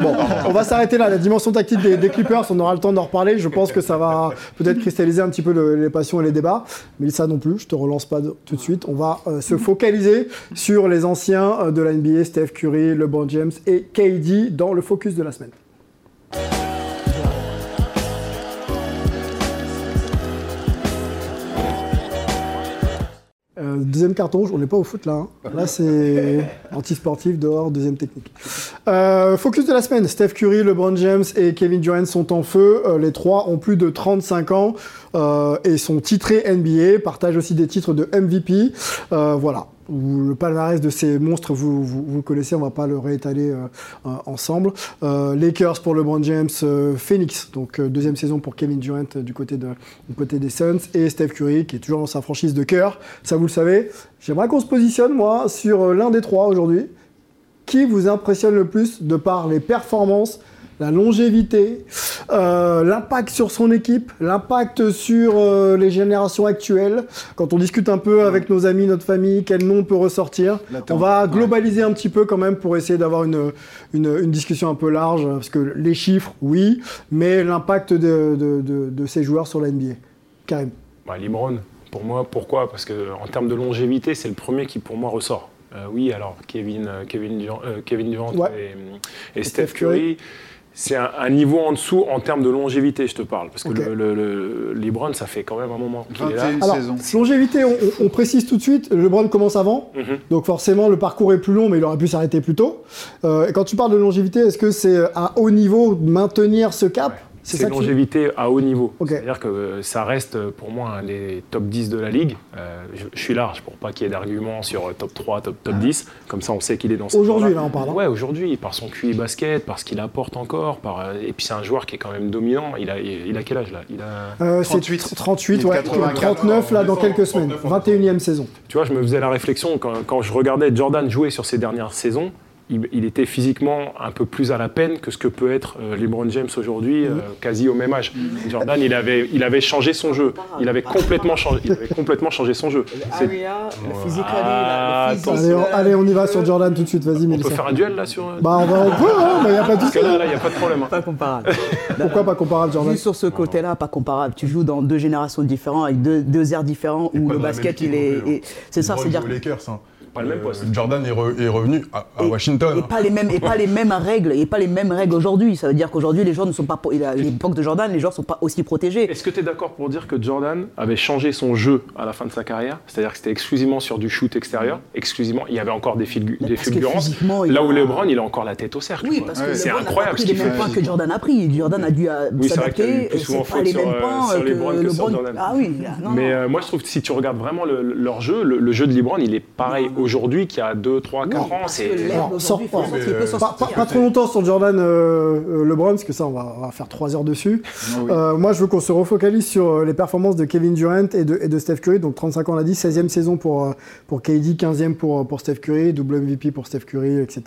Bon, on va s'arrêter là. La dimension tactique des, des Clippers, on aura le temps d'en reparler. Je pense que ça va peut-être cristalliser un petit peu le- les passions et les débats. Mais ça non plus, je te relance pas de- tout de suite. On va euh, se focaliser sur les anciens euh, de la NBA, Steph Curry, LeBron James et KD dans le focus de la semaine. Euh, deuxième carton rouge, on n'est pas au foot là. hein. Là, c'est [laughs] anti-sportif, dehors, deuxième technique. Euh, focus de la semaine. Steph Curry, LeBron James et Kevin Durant sont en feu. Euh, les trois ont plus de 35 ans et sont titrés NBA, partagent aussi des titres de MVP. Voilà. Le palmarès de ces monstres, vous, vous, connaissez, on va pas le réétaler euh, ensemble. Euh, Lakers pour LeBron James, euh, Phoenix, donc deuxième saison pour Kevin Durant du, côté des Suns, et Steph Curry qui est toujours dans sa franchise de cœur, ça vous le savez. J'aimerais qu'on se positionne, moi, sur l'un des trois aujourd'hui. Qui vous impressionne le plus de par les performances, la longévité, euh, l'impact sur son équipe, l'impact sur euh, les générations actuelles. Quand on discute un peu avec nos amis, notre famille, quel nom peut ressortir On va globaliser un petit peu quand même pour essayer d'avoir une, une, une discussion un peu large, parce que les chiffres, oui, mais l'impact de, de, de- de ces joueurs sur la NBA. Karim. Bah, LeBron, pour moi, pourquoi? Parce qu'en termes de longévité, c'est le premier qui pour moi ressort. Euh, oui, alors Kevin, Kevin, Durant, euh, Kevin Durant Ouais. et, et Steph Curry, c'est un, un niveau en dessous en termes de longévité, je te parle. Parce que le, le- le- LeBron, ça fait quand même un moment qu'il est là. 21 Alors, saisons. longévité, on, on- on précise tout de suite, LeBron commence avant, Mhm. donc forcément le parcours est plus long, mais il aurait pu s'arrêter plus tôt. Euh, et quand tu parles de longévité, est-ce que c'est à haut niveau de maintenir ce cap? C'est ça une longévité à haut niveau. C'est-à-dire que ça reste pour moi des top 10 de la ligue. Euh, je, je suis large pour pas qu'il y ait d'arguments sur euh, top 3, top, top 10. Comme ça, on sait qu'il est dans ce Aujourd'hui, là, on parle, hein. Ouais, aujourd'hui, par son QI basket, par ce qu'il apporte encore. Par, euh, et puis c'est un joueur qui est quand même dominant. Il a, il, il a quel âge là? Il a... Euh, c'est 38. 38, ouais, 84, 39 là dans quelques semaines, 21e saison. Tu vois, je me faisais la réflexion quand, quand je regardais Jordan jouer sur ces dernières saisons. Il, il était physiquement un peu plus à la peine que ce que peut être euh, LeBron James aujourd'hui, euh, quasi au même âge. Jordan, il avait, il avait changé son jeu. Il avait complètement changé, il avait complètement changé son jeu. [laughs] C'est- Area, le Ah, physique. Allez, on, euh, allez, on y va sur Jordan tout de suite, vas-y, On peut faire un duel là sur. Bah, on va, on peut, hein, il n'y a pas de Parce souci. que là, là, il n'y a pas de problème. hein. Pas comparable. [laughs] Pourquoi pas comparable, Jordan Juste sur ce côté-là, pas comparable. Tu joues dans deux générations différentes, avec deux, deux airs différents, où le basket, il est. et- C'est ça, c'est-à-dire. Lakers. Pas le même Euh, poste. Jordan est, re- est revenu à, à et- Washington. Et hein. pas les mêmes, et pas les mêmes règles, et pas les mêmes règles aujourd'hui. Ça veut dire qu'aujourd'hui, les joueurs ne sont pas. À l'époque de Jordan, les joueurs ne sont pas aussi protégés. Est-ce que tu es d'accord pour dire que Jordan avait changé son jeu à la fin de sa carrière? C'est-à-dire que c'était exclusivement sur du shoot extérieur, exclusivement, il y avait encore des, figu- Mais des fulgurances. Là a- où LeBron, il a encore la tête au cercle. Oui, quoi. parce que c'est incroyable pris ce les mêmes points que Jordan a pris. Jordan a dû euh, Oui, c'est s'adapter. plus C'est souvent pas les mêmes euh, points que LeBron. Ah oui, non, Mais euh, moi, je trouve que si tu regardes vraiment le- leur jeu, le, le jeu de LeBron, il est pareil aujourd'hui qu'il y a 2, 3, 4 ans. C'est Pas, pas- sortir. pas trop longtemps sur Jordan euh, euh, LeBron, parce que ça, on va, on va faire trois heures dessus. oui. Euh, moi, je veux qu'on se refocalise sur euh, les performances de Kevin Durant et de, et de Steph Curry. Donc, 35 ans, on l'a dit, 16e saison pour, pour KD, 15e pour, pour Steph Curry, double MVP pour Steph Curry, etc.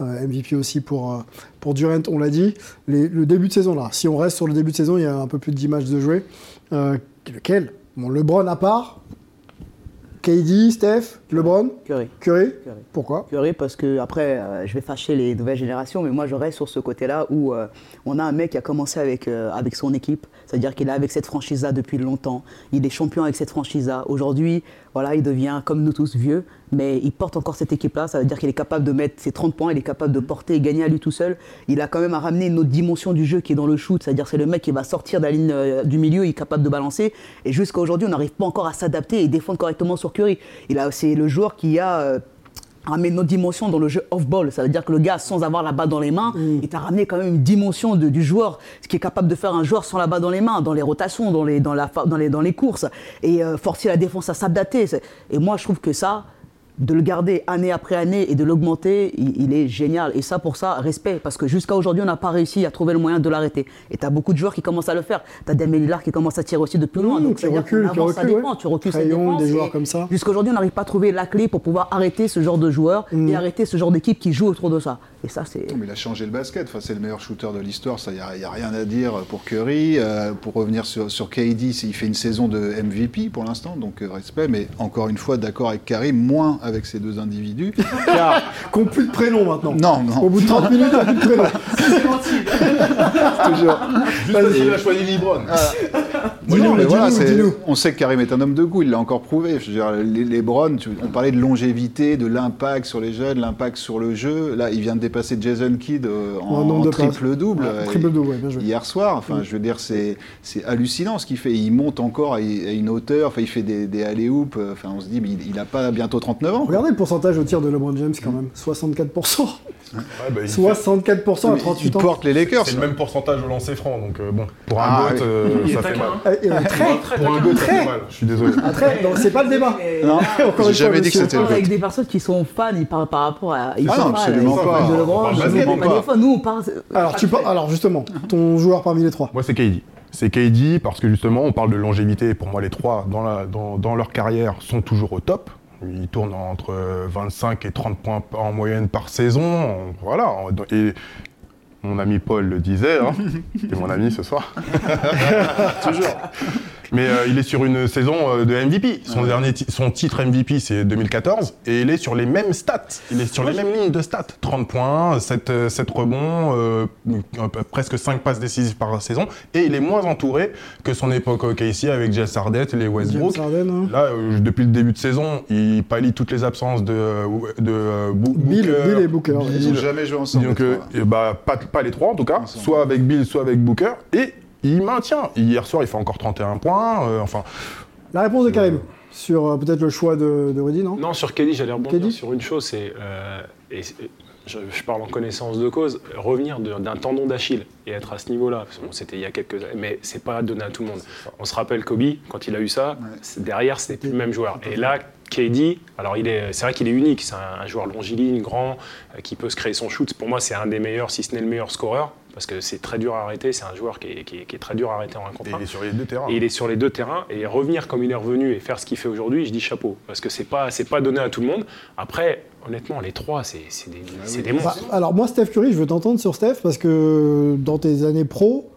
Euh, MVP aussi pour, euh, pour Durant, on l'a dit. Les- le début de saison, là, si on reste sur le début de saison, il y a un peu plus de 10 matchs de jouer. Euh, lequel Bon, LeBron à part, KD, Steph, LeBron, Curry. Curry. Curry. Pourquoi? Curry parce que après euh, je vais fâcher les nouvelles générations mais moi je reste sur ce côté-là où euh, on a un mec qui a commencé avec euh, avec son équipe c'est-à-dire qu'il est avec cette franchise-là depuis longtemps. Il est champion avec cette franchise-là. Aujourd'hui voilà il devient comme nous tous vieux mais il porte encore cette équipe-là. Ça veut dire qu'il est capable de mettre ses 30 points il est capable de porter et gagner à lui tout seul. Il a quand même à ramener une autre dimension du jeu qui est dans le shoot. C'est-à-dire c'est le mec qui va sortir de la ligne euh, du milieu il est capable de balancer. Et jusqu'à aujourd'hui on n'arrive pas encore à s'adapter et défendre correctement sur Curry c'est le joueur qui a euh, ramené une autre dimension dans le jeu off-ball. Ça veut dire que le gars, sans avoir la balle dans les mains, il t'a ramené quand même une dimension de- du joueur, ce qui est capable de faire un joueur sans la balle dans les mains, dans les rotations, dans les, dans la, dans les, dans les courses, et euh, forcer la défense à s'adapter. Et moi, je trouve que ça, de le garder année après année et de l'augmenter, il, il est génial. Et ça, pour ça, respect. Parce que jusqu'à aujourd'hui, on n'a pas réussi à trouver le moyen de l'arrêter. Et tu as beaucoup de joueurs qui commencent à le faire. Tu as Damien Lillard qui commence à tirer aussi de plus loin. Mmh, Donc, qui recule, qui recule, ouais. Tu recules des joueurs comme ça. Jusqu'à aujourd'hui, on n'arrive pas à trouver la clé pour pouvoir arrêter ce genre de joueurs Mmh. et arrêter ce genre d'équipe qui joue autour de ça. Et ça, c'est. Non, mais il a changé le basket. Enfin, c'est le meilleur shooter de l'histoire. Ça, il n'y a, rien à dire pour Curry. Euh, pour revenir sur, sur KD, c'est- il fait une saison de MVP pour l'instant, donc euh, respect. Mais encore une fois, d'accord avec Karim, moins avec ces deux individus. [laughs] Car, Qu'on plus de prénom maintenant. non, non. Au bout de 30 minutes, on a plus de prénom. [laughs] [laughs] toujours. Juste parce qu'il a choisi LeBron. Oui, non, mais dis-nous, voilà, c'est- dis-nous. on sait que Karim est un homme de goût, il l'a encore prouvé. Je veux dire, les, les Browns, on parlait de longévité, de l'impact sur les jeunes, l'impact sur le jeu. Là, il vient de dépasser Jason Kidd euh, en, triple-double. Ouais, ouais. Hier soir, enfin, je veux dire, c'est hallucinant ce qu'il fait. Il monte encore à, à une hauteur, enfin, il fait des, des alley-oops. euh, Enfin, on se dit, mais il, il a pas bientôt 39 ans. Regardez le pourcentage au tir de LeBron James quand même. 64%. Ouais, bah, il fait- 64% à Mais il 38 ans. porte les Lakers. C'est le même pourcentage au lancer franc, donc euh, bon, pour un Ah, euh, Il ça fait mal. Hein. Très, Pour un très. fait mal. Je suis désolé. c'est pas le débat. Non, Encore J'ai une fois, jamais dit que c'était avec des personnes qui sont fans, ils parlent par rapport à. Ils Ah sont non, fans, absolument pas. fans de parle nous, absolument on parle pas. des fois, nous, on parle. Alors, tu par- Alors justement, ton joueur parmi les trois. Moi, c'est KD. C'est KD parce que justement, on parle de longévité. Pour moi, les trois, dans, la, dans, dans leur carrière, sont toujours au top. Ils tournent entre 25 et 30 points en moyenne par saison. Voilà. Et mon ami Paul le disait, hein. [laughs] c'est mon ami ce soir. toujours. [laughs] Mais euh, il est sur une saison euh, de MVP. Son, dernier son titre MVP, c'est 2014. Et il est sur les mêmes stats. Il est sur les mêmes lignes de stats. 30 points, 7, euh, 7 rebonds, euh, peu- presque 5 passes décisives par saison. Et il est moins entouré que son époque au KC avec Jess Harden et les Westbrook. Harden, hein. Là, euh, depuis le début de saison, il pallie toutes les absences de, de euh, Bo- Bill- Booker, Bill et Booker. Ils n'ont Bill, jamais joué ensemble. donc, bah, pas, pas les trois en tout cas, Ensemble. soit avec Bill, soit avec Booker, et il maintient. Hier soir, il fait encore 31 points. euh, enfin, La réponse de Karim sur euh, peut-être le choix de, de Rudy, non? Non, sur Kelly, j'allais rebondir Kelly? sur une chose, c'est, euh, et je, je parle en connaissance de cause, revenir d'un tendon d'Achille et être à ce niveau-là, parce que bon, c'était il y a quelques années, mais c'est pas donné à tout le monde. On se rappelle Kobe, quand il a eu ça, c'est- derrière, c'était plus le même joueur. Et là, KD, alors il est, c'est vrai qu'il est unique, c'est un, un joueur longiligne, grand, euh, qui peut se créer son shoot. Pour moi, c'est un des meilleurs, si ce n'est le meilleur scoreur, parce que c'est très dur à arrêter. C'est un joueur qui est, qui est- qui est très dur à arrêter en un Et contre il est sur les deux terrains. Et il est sur les deux terrains et revenir comme il est revenu et faire ce qu'il fait aujourd'hui, je dis chapeau parce que c'est pas c'est pas donné à tout le monde. Après, honnêtement, les trois, c'est c'est des, c'est des Bah, monstres. alors moi, Steph Curry, je veux t'entendre sur Steph parce que dans tes années pro,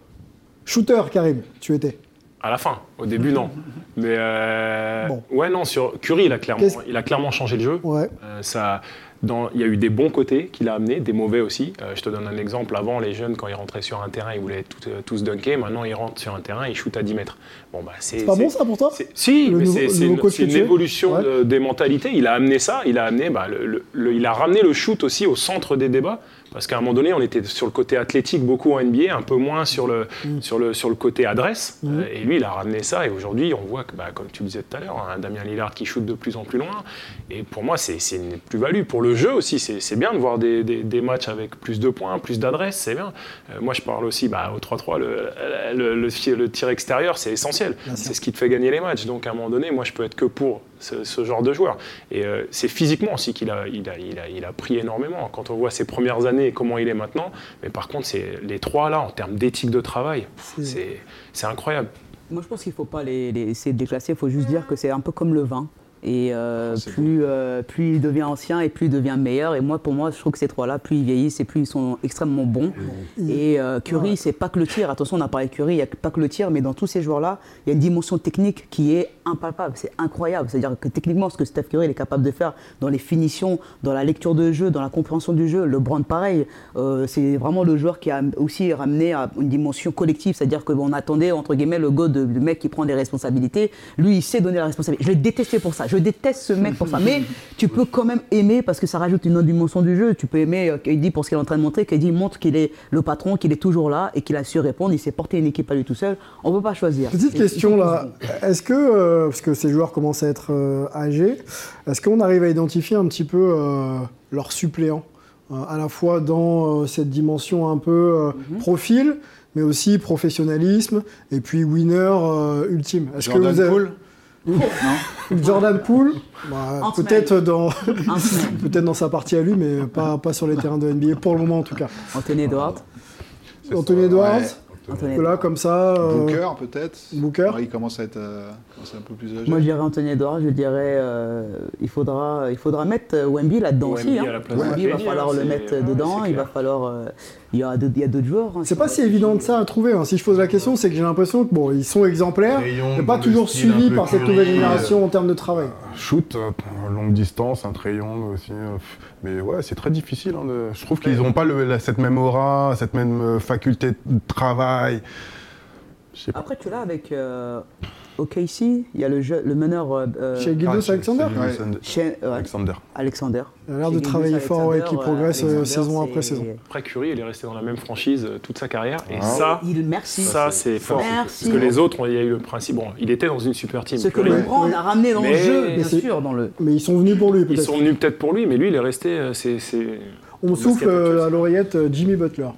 shooter, Karim, tu étais. À la fin, au début non, [laughs] mais euh, Bon. ouais non sur Curry, il a clairement Qu'est-ce- il a clairement changé le jeu. Ouais. Euh, ça, dans, il y a eu des bons côtés qu'il a amenés, des mauvais aussi. Euh, je te donne un exemple. Avant, les jeunes, quand ils rentraient sur un terrain, ils voulaient tout, euh, tous dunker. Maintenant, ils rentrent sur un terrain, ils shootent à 10 mètres. Bon, bah, c'est pas bon ça pour toi? c'est- Si, Le mais c'est une, évolution Ouais. de- des mentalités. Il a amené ça. Il a amené, bah, le- il a ramené le shoot aussi au centre des débats. Parce qu'à un moment donné, on était sur le côté athlétique beaucoup en NBA, un peu moins sur le, Mm. sur le, sur le côté adresse. Euh, et lui, il a ramené ça. Et aujourd'hui, on voit que, bah, comme tu le disais tout à l'heure, un Damien Lillard qui shoot de plus en plus loin. Et pour moi, c'est c'est une plus-value. Pour le jeu aussi, c'est bien de voir des, des- des matchs avec plus de points, plus d'adresse, c'est bien. Euh, moi, je parle aussi bah, au 3-3, le, le, le tir- le tir extérieur, c'est essentiel. C'est ce qui te fait gagner les matchs. Donc, à un moment donné, moi, je peux être que pour ce, ce genre de joueur. Et euh, c'est physiquement aussi qu'il a, il a, il a, il a pris énormément. Quand on voit ses premières années et comment il est maintenant, mais par contre, c'est les trois là, en termes d'éthique de travail, c'est c'est incroyable. Moi, je pense qu'il ne faut pas les, les- essayer de déclasser. Il faut juste dire que c'est un peu comme le vin. Et euh, plus, euh, plus il devient ancien et plus il devient meilleur. Et moi, pour moi, je trouve que ces trois-là, plus ils vieillissent et plus ils sont extrêmement bons. Et euh, Curry, c'est pas que le tir. Attention, on a parlé de Curry, il n'y a pas que le tir, mais dans tous ces joueurs-là, il y a une dimension technique qui est impalpable. C'est incroyable. C'est-à-dire que techniquement, ce que Steph Curry il est capable de faire dans les finitions, dans la lecture de jeu, dans la compréhension du jeu, le Brand pareil, euh, c'est vraiment le joueur qui a aussi ramené à une dimension collective. C'est-à-dire qu'on attendait, entre guillemets, le go de, du mec qui prend des responsabilités. Lui, il sait donner la responsabilité. Je l'ai détesté pour ça. Je déteste ce mec pour ça. Mais tu peux quand même aimer parce que ça rajoute une autre dimension du jeu. Tu peux aimer euh, KD pour ce qu'il est en train de montrer. KD montre qu'il est le patron, qu'il est toujours là et qu'il a su répondre. Il s'est porté une équipe à lui tout seul. On ne peut pas choisir. Petite Et- question là, est-ce que, euh, parce que ces joueurs commencent à être euh, âgés, est-ce qu'on arrive à identifier un petit peu euh, leurs suppléants euh, à la fois dans euh, cette dimension un peu euh, Mhm. profil, mais aussi professionnalisme, et puis winner euh, ultime? Est-ce Jordan vous avez- Jordan Poole, bah, peut-être dans, Ant-Man. [laughs] peut-être dans sa partie à lui, mais pas, pas sur les terrains de NBA pour le moment en tout cas. Anthony Edwards. Anthony Edwards, Ouais. Anthony là comme ça. euh, Booker peut-être. Booker. Ouais, il commence à être euh, commence à être un peu plus âgé. Moi, je dirais Anthony Edwards, je dirais euh, il, faudra, il faudra mettre Wemby là-dedans aussi. hein. Wemby, il va falloir hein, le mettre ouais, dedans, il va falloir. il y a d'autres il y a d'autres joueurs. hein, C'est pas si évident de ça à trouver. hein. Si je pose la question, c'est que j'ai l'impression que bon, ils sont exemplaires, mais pas toujours suivis par cette nouvelle génération en termes de travail. Shoot, euh, longue distance, un crayon aussi. euh. Mais ouais, c'est très difficile. hein, de- Je trouve qu'ils n'ont pas le- la- cette même aura, cette même euh, faculté de travail. Après, tu l'as avec euh, OKC, il y a le, jeu- le meneur euh, euh, Chez Gildos Ah, c'est- Alexander, Ouais. Alexander. chez- ouais, Alexander. Alexander. il a l'air de travailler fort, ouais, Alexander, qui progresse euh, saison après saison. Après, Curry, il est resté dans la même franchise euh, toute sa carrière. Et Ah. ça, Il, merci. ça c'est fort. Merci. Parce que les autres, il y a eu le principe. Bon, il était dans une super team. Ce que Curry. LeBron a ramené dans le Mais- jeu, Mais bien sûr, dans le. Mais ils sont venus pour lui, Ils peut-être. sont venus peut-être pour lui, mais lui, il est resté. c'est c'est- On souffle à l'oreillette Jimmy Butler.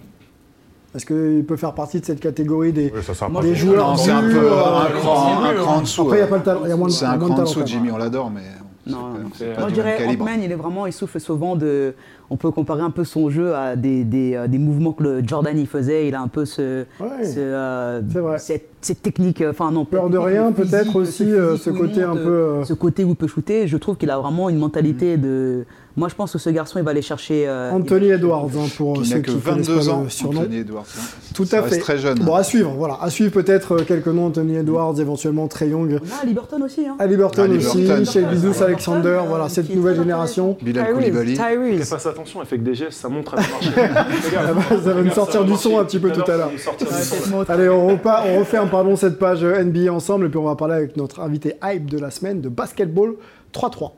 Est-ce qu'il peut faire partie de cette catégorie des. Ça, joueurs c'est un peu euh, un cran, un cran en dessous. Après, il n'y a pas le talent. Il y a moins de, C'est un cran en talent. dessous. Jimmy, on l'adore, mais Non, pas Moi, je dirais. Ant-Man, il est vraiment, il souffle souvent de. On peut comparer un peu son jeu à des, des, euh, des mouvements que le Jordan il faisait. Il a un peu ce, Ouais. ce, euh, C'est vrai. cette, cette technique, euh, enfin non. Peur de rien, peut-être aussi, ce euh, côté un peu, euh, ce côté où il peut shooter. Je trouve qu'il a vraiment une mentalité de. Moi, je pense que ce garçon, il va aller chercher. euh, Anthony Edwards, hein, pour Qui ceux n'a que qui connaissent 22 pas ans, le surnom. Anthony Edwards. hein. Tout Ça à reste fait. très jeune. Bon, à suivre, voilà. À suivre peut-être euh, quelques noms, Anthony Edwards, éventuellement Trey Young. On a Liberton aussi. Hein. Halliburton Ah, aussi, Gilgeous Halliburton, Alexander, voilà, cette nouvelle génération. Bilal Tyrese, Koulibaly. Tyrese. fasse attention, elle fait que des gestes, ça montre à. [laughs] Ça va- ça va nous sortir du son un petit peu tout à l'heure. Allez, on, repart, on referme pardon, cette page NBA ensemble et puis on va parler avec notre invité hype de la semaine de basketball 3-3.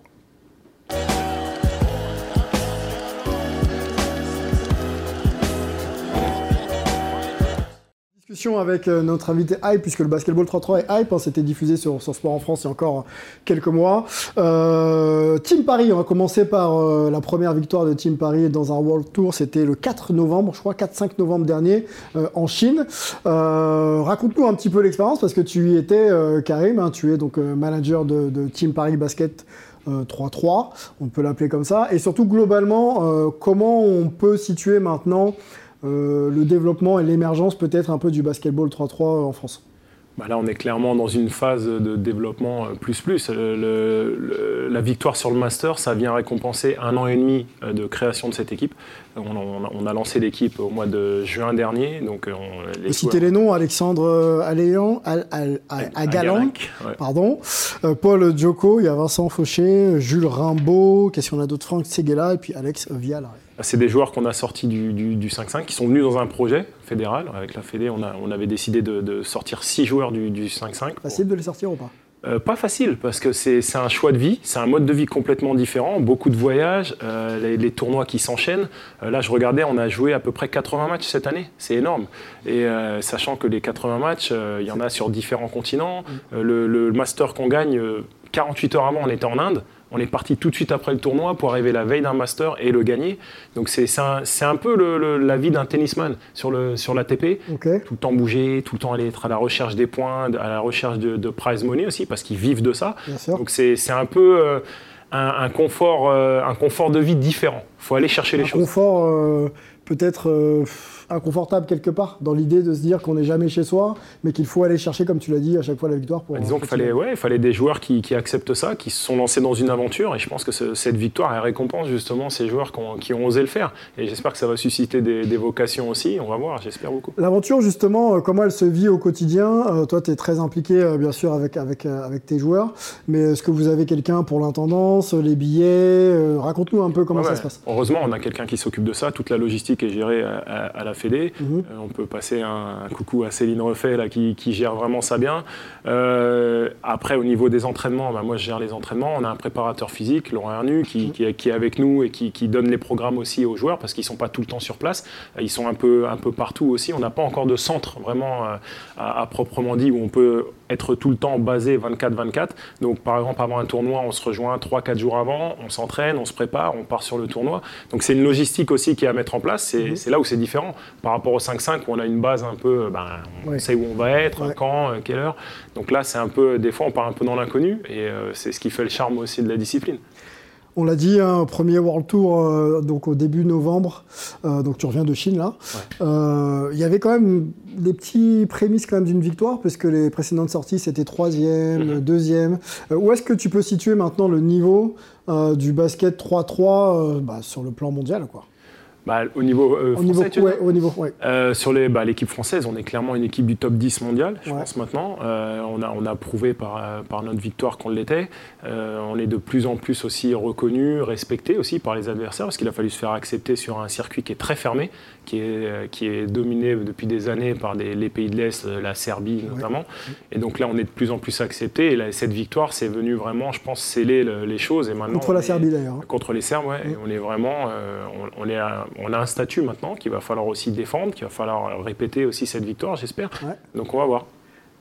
Discussion avec euh, notre invité hype puisque le basketball 3-3 est hype, hein, c'était diffusé sur, Sport en France il y a encore quelques mois. Euh, Team Paris, on va commencer par euh, la première victoire de Team Paris dans un World Tour, c'était le 4 novembre, je crois 4-5 novembre dernier euh, en Chine. Euh, Raconte-nous un petit peu l'expérience parce que tu y étais Karim, hein, tu es donc manager de, de Team Paris Basket. euh, 3-3, on peut l'appeler comme ça, et surtout globalement, comment on peut situer maintenant le développement et l'émergence peut-être un peu du basketball 3-3 en France bah là, on est clairement dans une phase de développement euh, plus plus. la victoire sur le Master, ça vient récompenser un an et demi euh, de création de cette équipe. On, a lancé l'équipe au mois de juin dernier. Donc, euh, on, les citer les noms Alexandre Aléan, Agalan, pardon, Paul Djoko, il y a Vincent Fauché, Jules Rimbaud, qu'est-ce qu'on a d'autre Franck Seguela et puis Alex Vial. C'est des joueurs qu'on a sortis du, 5-5 qui sont venus dans un projet fédéral. Avec la Fédé, on, a, on avait décidé de, sortir 6 joueurs du, 5-5. Facile de les sortir ou pas? Euh, pas facile, parce que c'est un choix de vie, c'est un mode de vie complètement différent, beaucoup de voyages, euh, les, tournois qui s'enchaînent. Euh, là, je regardais, on a joué à peu près 80 matchs cette année, c'est énorme. Et sachant que les 80 matchs, il y en a sur différents continents, mm. le, le, master qu'on gagne, 48 heures avant, on était en Inde. On est parti tout de suite après le tournoi pour arriver la veille d'un master et le gagner. Donc c'est un, un, peu la vie d'un tennisman sur, le, sur l'ATP. Tout le temps bouger, tout le temps aller être à la recherche des points, à la recherche de, prize money aussi, parce qu'ils vivent de ça. Donc c'est un peu euh, un, confort, euh, un confort de vie différent. Il faut aller chercher les choses. Un confort euh, peut-être inconfortable quelque part, dans l'idée de se dire qu'on n'est jamais chez soi, mais qu'il faut aller chercher, comme tu l'as dit, à chaque fois la victoire. Pour bah, disons qu'il fallait, ouais, fallait des joueurs qui, acceptent ça, qui se sont lancés dans une aventure, et je pense que cette victoire, elle récompense justement ces joueurs qui ont, osé le faire. Et j'espère que ça va susciter des, vocations aussi, on va voir, j'espère beaucoup. L'aventure, justement, euh, comment elle se vit au quotidien euh, Toi, tu es très impliqué, euh, bien sûr, avec, avec, avec tes joueurs, mais est-ce que vous avez quelqu'un pour l'intendance, les billets Raconte-nous un peu comment ça se passe. Heureusement, on a quelqu'un qui s'occupe de ça, toute la logistique est gérée à la Mhm. Euh, on peut passer un, coucou à Céline Refait là, qui, gère vraiment ça bien. Euh, après, au niveau des entraînements, bah, moi je gère les entraînements. On a un préparateur physique, Laurent Hernu, qui, mhm. qui, est avec nous et qui, donne les programmes aussi aux joueurs parce qu'ils ne sont pas tout le temps sur place. Ils sont un peu, un peu partout aussi. On n'a pas encore de centre vraiment euh, à, proprement dit où on peut être tout le temps basé 24-24. Donc par exemple, avant un tournoi, on se rejoint 3-4 jours avant, on s'entraîne, on se prépare, on part sur le tournoi. Donc c'est une logistique aussi qui est à mettre en place. C'est mhm. là où c'est différent par rapport au 5-5 où on a une base un peu, ben, on sait où on va être, quand, euh, quelle heure. Donc là, c'est un peu, des fois, on part un peu dans l'inconnu et euh, c'est ce qui fait le charme aussi de la discipline. On l'a dit, hein, premier World Tour euh, donc au début novembre, donc tu reviens de Chine là. Il y avait quand même des petits prémices quand même d'une victoire, parce que les précédentes sorties c'était troisième, mhm. deuxième. où est-ce que tu peux situer maintenant le niveau du basket 3-3 bah, sur le plan mondial quoi? Bah, au niveau euh, au niveau, au niveau euh, Sur bah, l'équipe française, on est clairement une équipe du top 10 mondial, je pense maintenant. Euh, on, a, on a prouvé par, par notre victoire qu'on l'était. on est de plus en plus aussi reconnu, respecté aussi par les adversaires, parce qu'il a fallu se faire accepter sur un circuit qui est très fermé, qui est, qui est dominé depuis des années par des, les pays de l'Est, la Serbie notamment. Et donc là, on est de plus en plus accepté. Et cette victoire, c'est venu vraiment, je pense, sceller les choses. Et maintenant, contre la Serbie d'ailleurs. Hein. Contre les Serbes, ouais. on est vraiment, on, on est à, on a un statut maintenant qu'il va falloir aussi défendre, qu'il va falloir répéter aussi cette victoire, j'espère. Donc on va voir.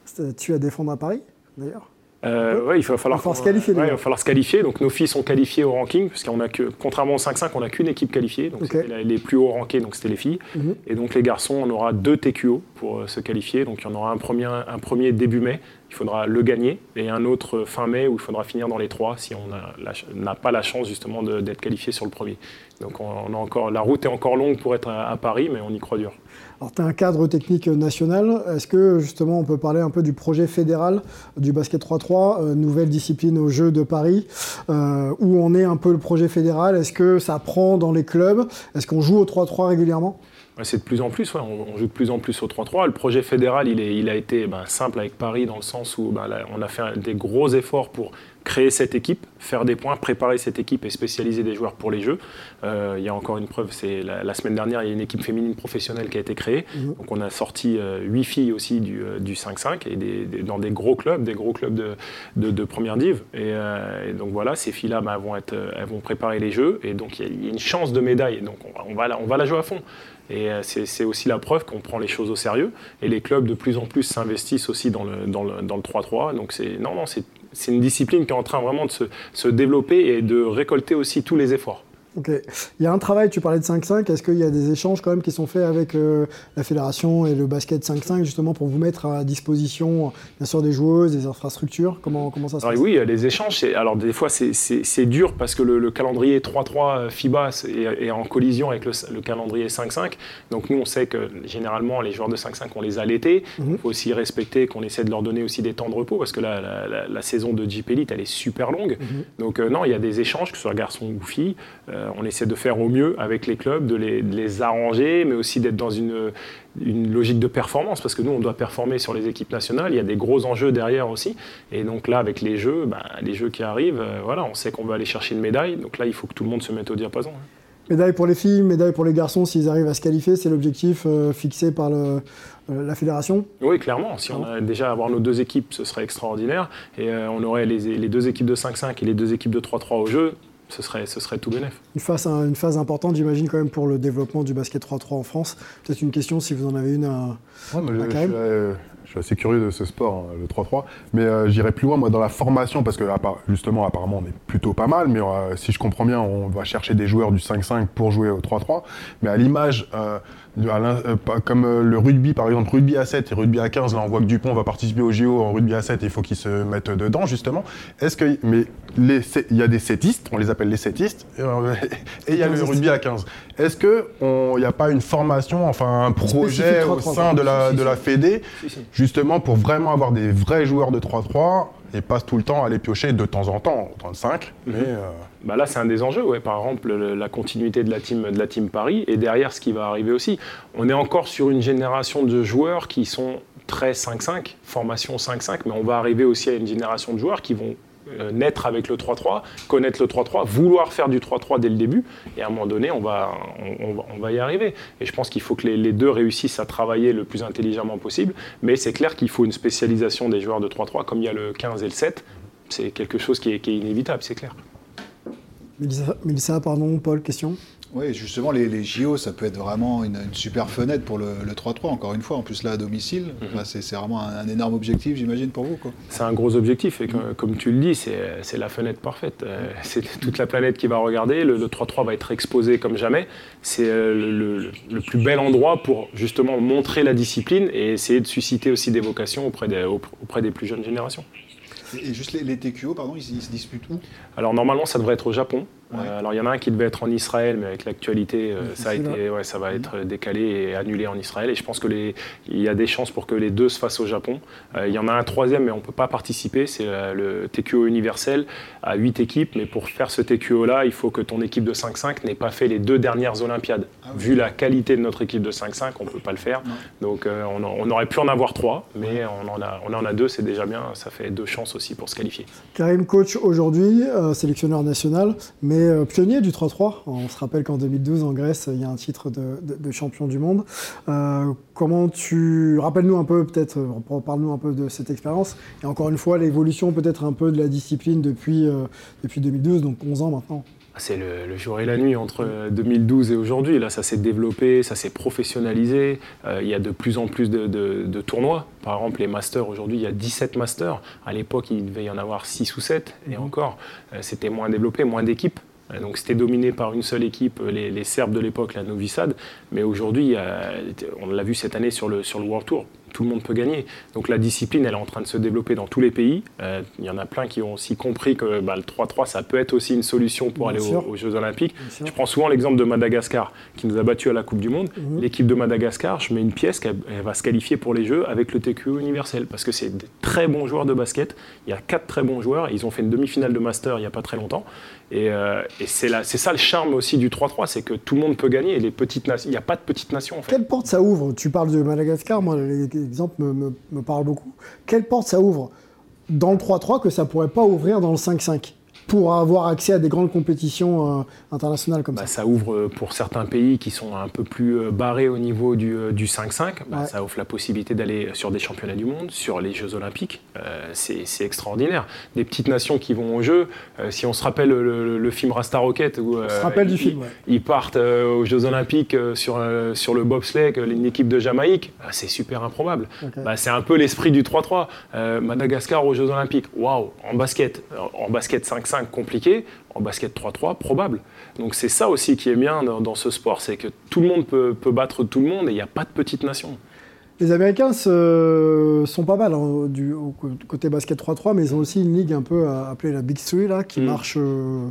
Statut à défendre à Paris, d'ailleurs? Euh, il va falloir, se qualifier. il va falloir se qualifier. Donc nos filles sont qualifiées au ranking, puisqu'on a que, contrairement au 5-5, on n'a qu'une équipe qualifiée. Donc les plus hauts rankés, donc c'était les filles. Mhm. Et donc les garçons, on aura deux TQO pour euh, se qualifier. Donc il y en aura un premier, un premier début mai, il faudra le gagner, et un autre fin mai où il faudra finir dans les trois si on n'a pas la chance justement d'être qualifié sur le premier. Donc on a encore, la route est encore longue pour être à, Paris, mais on y croit dur. Alors tu as un cadre technique national, est-ce que justement on peut parler un peu du projet fédéral du basket 3-3, euh, nouvelle discipline aux Jeux de Paris, euh, où on est un peu le projet fédéral, est-ce que ça prend dans les clubs, est-ce qu'on joue au 3-3 régulièrement? C'est de plus en plus, on, joue de plus en plus au 3-3. Le projet fédéral, il, a été ben, simple avec Paris dans le sens où ben, on a fait des gros efforts pour créer cette équipe, faire des points, préparer cette équipe et spécialiser des joueurs pour les Jeux. Euh, il y a encore une preuve, c'est la, semaine dernière, il y a une équipe féminine professionnelle qui a été créée. Mhm. Donc on a sorti euh, huit filles aussi du, 5-5 euh, et dans des gros clubs, des gros clubs de, première div. Et, donc voilà, ces filles-là ben, vont, elles vont préparer les Jeux et donc il y, a une chance de médaille. Donc on, va, on va la jouer à fond. Et c'est aussi la preuve qu'on prend les choses au sérieux. Et les clubs de plus en plus s'investissent aussi dans le 3-3. Dans le, dans le donc c'est non, non, c'est c'est une discipline qui est en train vraiment de se, développer et de récolter aussi tous les efforts. Ok. Il y a un travail, tu parlais de 5-5, est-ce qu'il y a des échanges quand même qui sont faits avec euh, la fédération et le basket 5-5 justement pour vous mettre à disposition bien sûr des joueuses, des infrastructures? Comment, comment ça se Alors, passe? oui, il y a des échanges. Alors des fois c'est- dur parce que le, le calendrier 3-3 FIBA c'est- est, est en collision avec le, le calendrier 5-5. Donc nous on sait que généralement les joueurs de 5-5 on les a l'été. Il faut aussi respecter qu'on essaie de leur donner aussi des temps de repos parce que la, la- la- la saison de Jeep Elite elle est super longue. Donc euh, non, il y a des échanges, que ce soit garçons ou filles. Euh, on essaie de faire au mieux avec les clubs, de les, de les arranger, mais aussi d'être dans une, une logique de performance, parce que nous, on doit performer sur les équipes nationales. Il y a des gros enjeux derrière aussi. Et donc là, avec les jeux, bah, les jeux qui arrivent, euh, voilà, on sait qu'on va aller chercher une médaille. Donc là, il faut que tout le monde se mette au diapason. hein. Médaille pour les filles, médaille pour les garçons s'ils arrivent à se qualifier, c'est l'objectif euh, fixé par le- euh, la fédération Oui, clairement. Si on a déjà avoir nos deux équipes, ce serait extraordinaire. Et on aurait les, les deux équipes de 5-5 et les deux équipes de 3-3 au jeu. Ce serait, ce serait tout bénef. Une phase, une phase importante, j'imagine, quand même, pour le développement du basket 3-3 en France. Peut-être une question, si vous en avez une à, Ouais, moi, je, à je Karim. suis, euh, je suis assez curieux de ce sport, hein, le 3-3. Mais euh, j'irai plus loin, moi, dans la formation, parce que justement, apparemment, on est plutôt pas mal. Mais euh, si je comprends bien, on va chercher des joueurs du 5-5 pour jouer au 3-3. Mais à l'image, euh, comme le rugby, par exemple, rugby à 7 et rugby à 15, là, on voit que Dupont va participer au JO en rugby à 7 et il faut qu'il se mette dedans, justement. Est-ce que. Mais il y a des sétistes, on les appelle les sétistes, et [laughs] il y a le rugby à 15. Est-ce qu'il n'y a pas une formation, enfin un projet au 3-3, sein de la, de la. Fédé. Justement pour vraiment avoir des vrais joueurs de 3-3 et pas tout le temps aller piocher de temps en temps, 35, mais euh, Bah là, c'est un des enjeux. Par exemple, le- la continuité de la, team, de la team Paris. Et derrière, ce qui va arriver aussi, on est encore sur une génération de joueurs qui sont très 5-5, formation 5-5, mais on va arriver aussi à une génération de joueurs qui vont naître avec le 3-3, connaître le 3-3, vouloir faire du 3-3 dès le début. Et à un moment donné, on va, on, va, y arriver. Et je pense qu'il faut que les, deux réussissent à travailler le plus intelligemment possible. Mais c'est clair qu'il faut une spécialisation des joueurs de 3-3, comme il y a le 15 et le 7. C'est quelque chose qui est, qui est inévitable, c'est clair. Mélissa, pardon, Paul, question? Oui, justement, les, les JO, ça peut être vraiment une, une super fenêtre pour le le 3-3, encore une fois. En plus, là, à domicile, Enfin, c'est vraiment un, un énorme objectif, j'imagine, pour vous. C'est un gros objectif et que- comme tu le dis, c'est la fenêtre parfaite. Euh, C'est toute la planète qui va regarder. Le, le 3-3 va être exposé comme jamais. C'est euh, le, le- le plus bel endroit pour justement montrer la discipline et essayer de susciter aussi des vocations auprès des, auprès des plus jeunes générations. Et, et juste les, les TQO, pardon, ils, ils se disputent où? Alors normalement, ça devrait être au Japon. Ouais. Euh, alors il y en a un qui devait être en Israël, mais avec l'actualité, euh, ça, a Difficile, été, ouais, ça va être décalé et annulé en Israël. Et je pense que les, il y a des chances pour que les deux se fassent au Japon. Euh, il y en a un troisième, mais on ne peut pas participer. C'est le TQO universel à 8 équipes. Mais pour faire ce TQO-là, il faut que ton équipe de 5-5 n'ait pas fait les deux dernières Olympiades. Ah oui. Vu la qualité de notre équipe de 5-5, on ne peut pas le faire. Donc euh, on, en- on aurait pu en avoir trois, mais on en a, on en a deux, c'est déjà bien. Ça fait deux chances aussi pour se qualifier. Karim, coach aujourd'hui, euh, sélectionneur national, mais euh, pionnier du 3-3. On se rappelle qu'en 2012, en Grèce, il y a un titre de, de- de champion du monde. Euh, comment tu... Rappelle-nous un peu, peut-être, parle-nous un peu de cette expérience. Et encore une fois, l'évolution peut-être un peu de la discipline depuis, euh, depuis 2012, donc 11 ans maintenant. C'est le, jour et la nuit entre euh, 2012 et aujourd'hui. Là, ça s'est développé, ça s'est professionnalisé. Euh, il y a de plus en plus de, tournois. Par exemple, les masters, aujourd'hui, il y a 17 masters. À l'époque, il devait y en avoir 6 ou 7. Et encore, euh, c'était moins développé, moins d'équipes. Euh, Donc c'était dominé par une seule équipe, euh, les, Serbes de l'époque, la Novi Sad. Mais aujourd'hui, euh, on l'a vu cette année sur le World Tour, tout le monde peut gagner. Donc la discipline, elle est en train de se développer dans tous les pays. Euh, Il y en a plein qui ont aussi compris que bah, le 3-3, ça peut être aussi une solution pour Bien aller aux, aux Jeux Olympiques. Je prends souvent l'exemple de Madagascar, qui nous a battus à la Coupe du Monde. Mhm. L'équipe de Madagascar, je mets une pièce qu'elle elle va se qualifier pour les Jeux avec le TQO universel, parce que c'est des très bons joueurs de basket. Il y a quatre très bons joueurs. Ils ont fait une demi-finale de Master il n'y a pas très longtemps. Et, euh, et c'est ça le charme aussi du 3-3, c'est que tout le monde peut gagner. Il n'y a pas de petites nations en fait. Quelle porte ça ouvre? Tu parles de Madagascar, moi l'exemple me, me, me parle beaucoup. Quelle porte ça ouvre? Dans le 3-3 que ça pourrait pas ouvrir dans le 5-5 pour avoir accès à des grandes compétitions euh, internationales comme Bah, ça ça ouvre euh, pour certains pays qui sont un peu plus euh, barrés au niveau du, euh, du 5-5, bah, Ouais. ça offre la possibilité d'aller sur des championnats du monde, sur les Jeux Olympiques. C'est extraordinaire. Des petites nations qui vont aux Jeux. euh, si on se rappelle le, le- le film Rasta Rocket, où euh, se rappelle du ils, film, ouais. ils partent aux Jeux Olympiques sur, sur le bobsleigh, une équipe de Jamaïque, bah, c'est super improbable. Bah, c'est un peu l'esprit du 3-3. Euh, Madagascar aux Jeux Olympiques, waouh, en basket, en basket 5-5, 5-5 compliqué, en basket 3-3 probable. Donc c'est ça aussi qui est bien dans, dans ce sport, c'est que tout le monde peut, peut battre tout le monde et il n'y a pas de petite nation. Les Américains se- sont pas mal hein, du, au côté basket 3-3, mais ils ont aussi une ligue un peu appelée la Big Three, là, qui Mm. marche euh,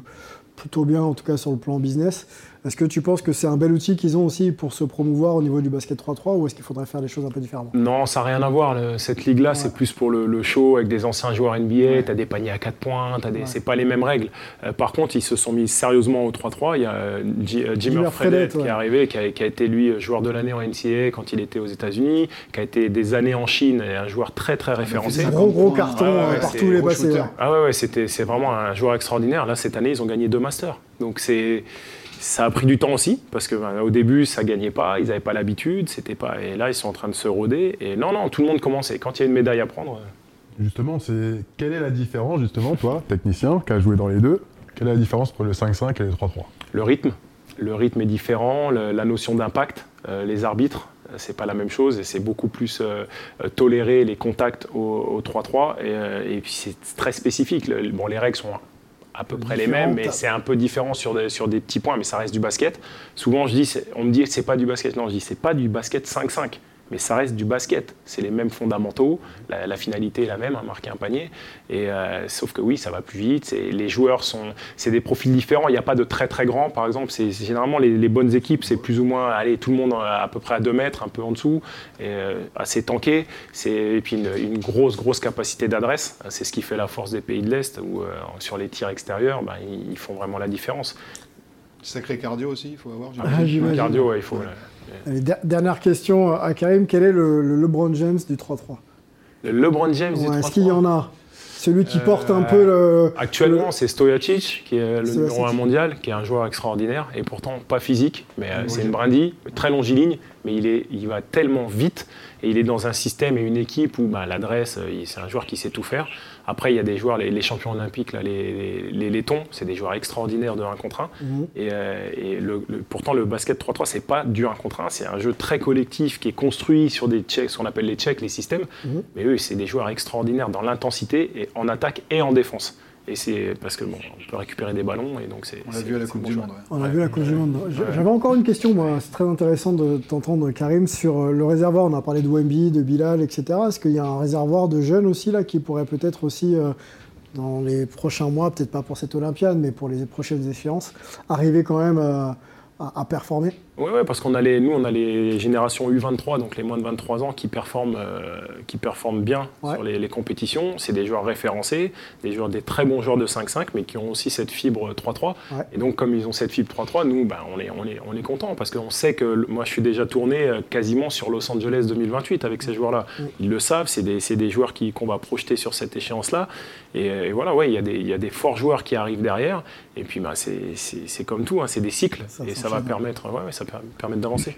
plutôt bien, en tout cas sur le plan business. Est-ce que tu penses que c'est un bel outil qu'ils ont aussi pour se promouvoir au niveau du basket 3-3 ou est-ce qu'il faudrait faire les choses un peu différemment? Non, ça n'a rien à voir. le- cette ligue-là, c'est plus pour le, le show avec des anciens joueurs NBA. Tu as des paniers à 4 points, t'as des... c'est pas les mêmes règles. Euh, par contre, ils se sont mis sérieusement au 3-3. Il y a euh, euh, Jimmer Jimmer Fredette Fredette, ouais. qui est arrivé, qui a, qui a été lui joueur de l'année en NCAA quand il était aux États-Unis, qui a été des années en Chine et un joueur très très référencé. Gros, gros points, carton ah ouais, euh, ouais, gros shooter. ouais. Ah ouais, ouais c'était, c'est vraiment un joueur extraordinaire. Là, cette année, ils ont gagné deux masters. Donc c'est, ça a pris du temps aussi, parce que ben, au début, ça gagnait pas, ils n'avaient pas l'habitude, c'était pas. Et là, ils sont en train de se roder. Et non, non, tout le monde commence. Et quand il y a une médaille à prendre, euh, Justement, c'est quelle est la différence, justement, toi, technicien, qui a joué dans les deux, quelle est la différence entre le 5-5 et le 3-3 le rythme, le rythme est différent, le- la notion d'impact, euh, les arbitres, euh, c'est pas la même chose et c'est beaucoup plus euh, toléré les contacts au, au 3-3 et, euh, et puis c'est très spécifique. Le- bon, les règles sont à peu près les mêmes, mais c'est un peu différent sur des, sur des petits points, mais ça reste du basket. Souvent, je dis, on me dit c'est pas du basket. Non, je dis c'est pas du basket 5-5, mais ça reste du basket. C'est les mêmes fondamentaux, la, la finalité est la même, hein, marquer un panier. Et euh, sauf que oui, ça va plus vite. c'est- Les joueurs sont, c'est des profils différents. Il n'y a pas de très très grands, par exemple. C'est c'est généralement les, les bonnes équipes, c'est plus ou moins, allez, tout le monde à peu près à 2 mètres, un peu en dessous, et, euh, assez tanké. C'est et puis une, une grosse grosse capacité d'adresse. C'est ce qui fait la force des pays de l'est, où euh, sur les tirs extérieurs, ben, ils, ils font vraiment la différence. Sacré cardio aussi, il faut avoir. Ah, cardio, ouais, il faut. euh, Allez, dernière question à Karim, quel est le, le LeBron James du 3-3 Le LeBron James du Est-ce 3-3. qu'il y en a? Celui qui Euh, porte un peu le... Actuellement, c'est Stojacic, qui est le Stojacic. numéro 1 mondial, qui est un joueur extraordinaire, et pourtant pas physique, mais euh, c'est une brindille, très longiligne, mais il, est, il va tellement vite, et il est dans un système et une équipe où bah, l'adresse, euh, c'est un joueur qui sait tout faire. Après, il y a des joueurs, les, les champions olympiques, là, les, lettons, c'est des joueurs extraordinaires de 1 contre 1. Mhm. Et, euh, et le- le- pourtant, le basket 3-3, c'est pas du 1 contre 1, c'est un jeu très collectif qui est construit sur des checks, ce qu'on appelle les checks, les systèmes. Mhm. Mais eux, c'est des joueurs extraordinaires dans l'intensité, et en attaque et en défense. Et c'est parce que bon, on peut récupérer des ballons, et donc c'est. On l'a vu à la Coupe bon du. Monde. ouais. On a Ouais. vu la Coupe du Monde. J'avais encore une question, moi. C'est très intéressant de t'entendre, Karim, sur euh, le réservoir. On a parlé de Wemby, de Bilal, etc. Est-ce qu'il y a un réservoir de jeunes aussi là qui pourrait peut-être aussi, euh, dans les prochains mois, peut-être pas pour cette Olympiade, mais pour les prochaines échéances, arriver quand même euh, à, à performer Oui, ouais, parce qu'on a les, nous, on a les générations U23, donc les moins de 23 ans, qui performent, euh, qui performent bien Ouais. sur les, les compétitions. C'est des joueurs référencés, des joueurs, des très bons joueurs de 5-5, mais qui ont aussi cette fibre 3-3. Ouais. Et donc, comme ils ont cette fibre 3-3, nous, ben, on est, on est, on est content parce qu'on sait que moi, je suis déjà tourné euh, quasiment sur Los Angeles 2028 avec ces joueurs-là. Ils le savent, c'est des, des joueurs qui- qu'on va projeter sur cette échéance-là. Et, euh, et voilà, ouais, il y, a des- il y a des forts joueurs qui arrivent derrière. Et puis, ben, c'est comme tout, hein, c'est des cycles. Ça et ça va permettre, ouais, ça d'avancer.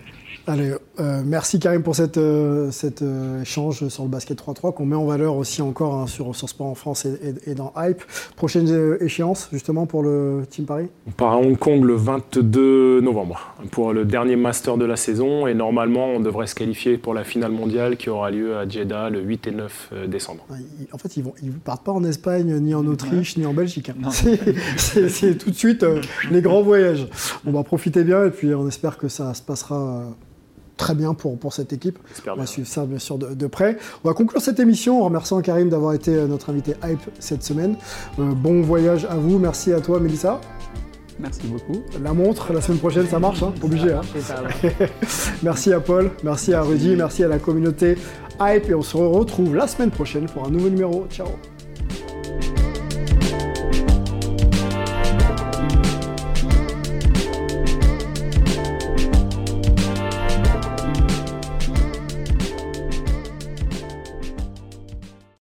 Allez, euh, merci Karim pour cet euh, euh, échange sur le basket 3-3 qu'on met en valeur aussi encore hein, sur, sur Sport en France et, et- et dans Hype. Prochaine euh, échéance justement pour le Team Paris? On part à Hong Kong le 22 novembre pour le dernier master de la saison et normalement on devrait se qualifier pour la finale mondiale qui aura lieu à Jeddah le 8 et 9 décembre. En fait, ils ne ils partent pas en Espagne, ni en Autriche, ni en Belgique. hein. [laughs] C'est- tout de suite euh, les grands voyages. On va profiter bien et puis on espère que ça se passera euh, très bien pour, pour cette équipe. J'espère On va bien. suivre ça bien sûr de, de près. On va conclure cette émission en remerciant Karim d'avoir été euh, notre invité Hype cette semaine. Euh, bon voyage à vous. Merci à toi, Mélissa. Merci beaucoup. La montre, la semaine prochaine, ça marche, hein obligé. hein. [laughs] Merci à Paul, merci à Rudy, merci à la communauté Hype et on se retrouve la semaine prochaine pour un nouveau numéro. Ciao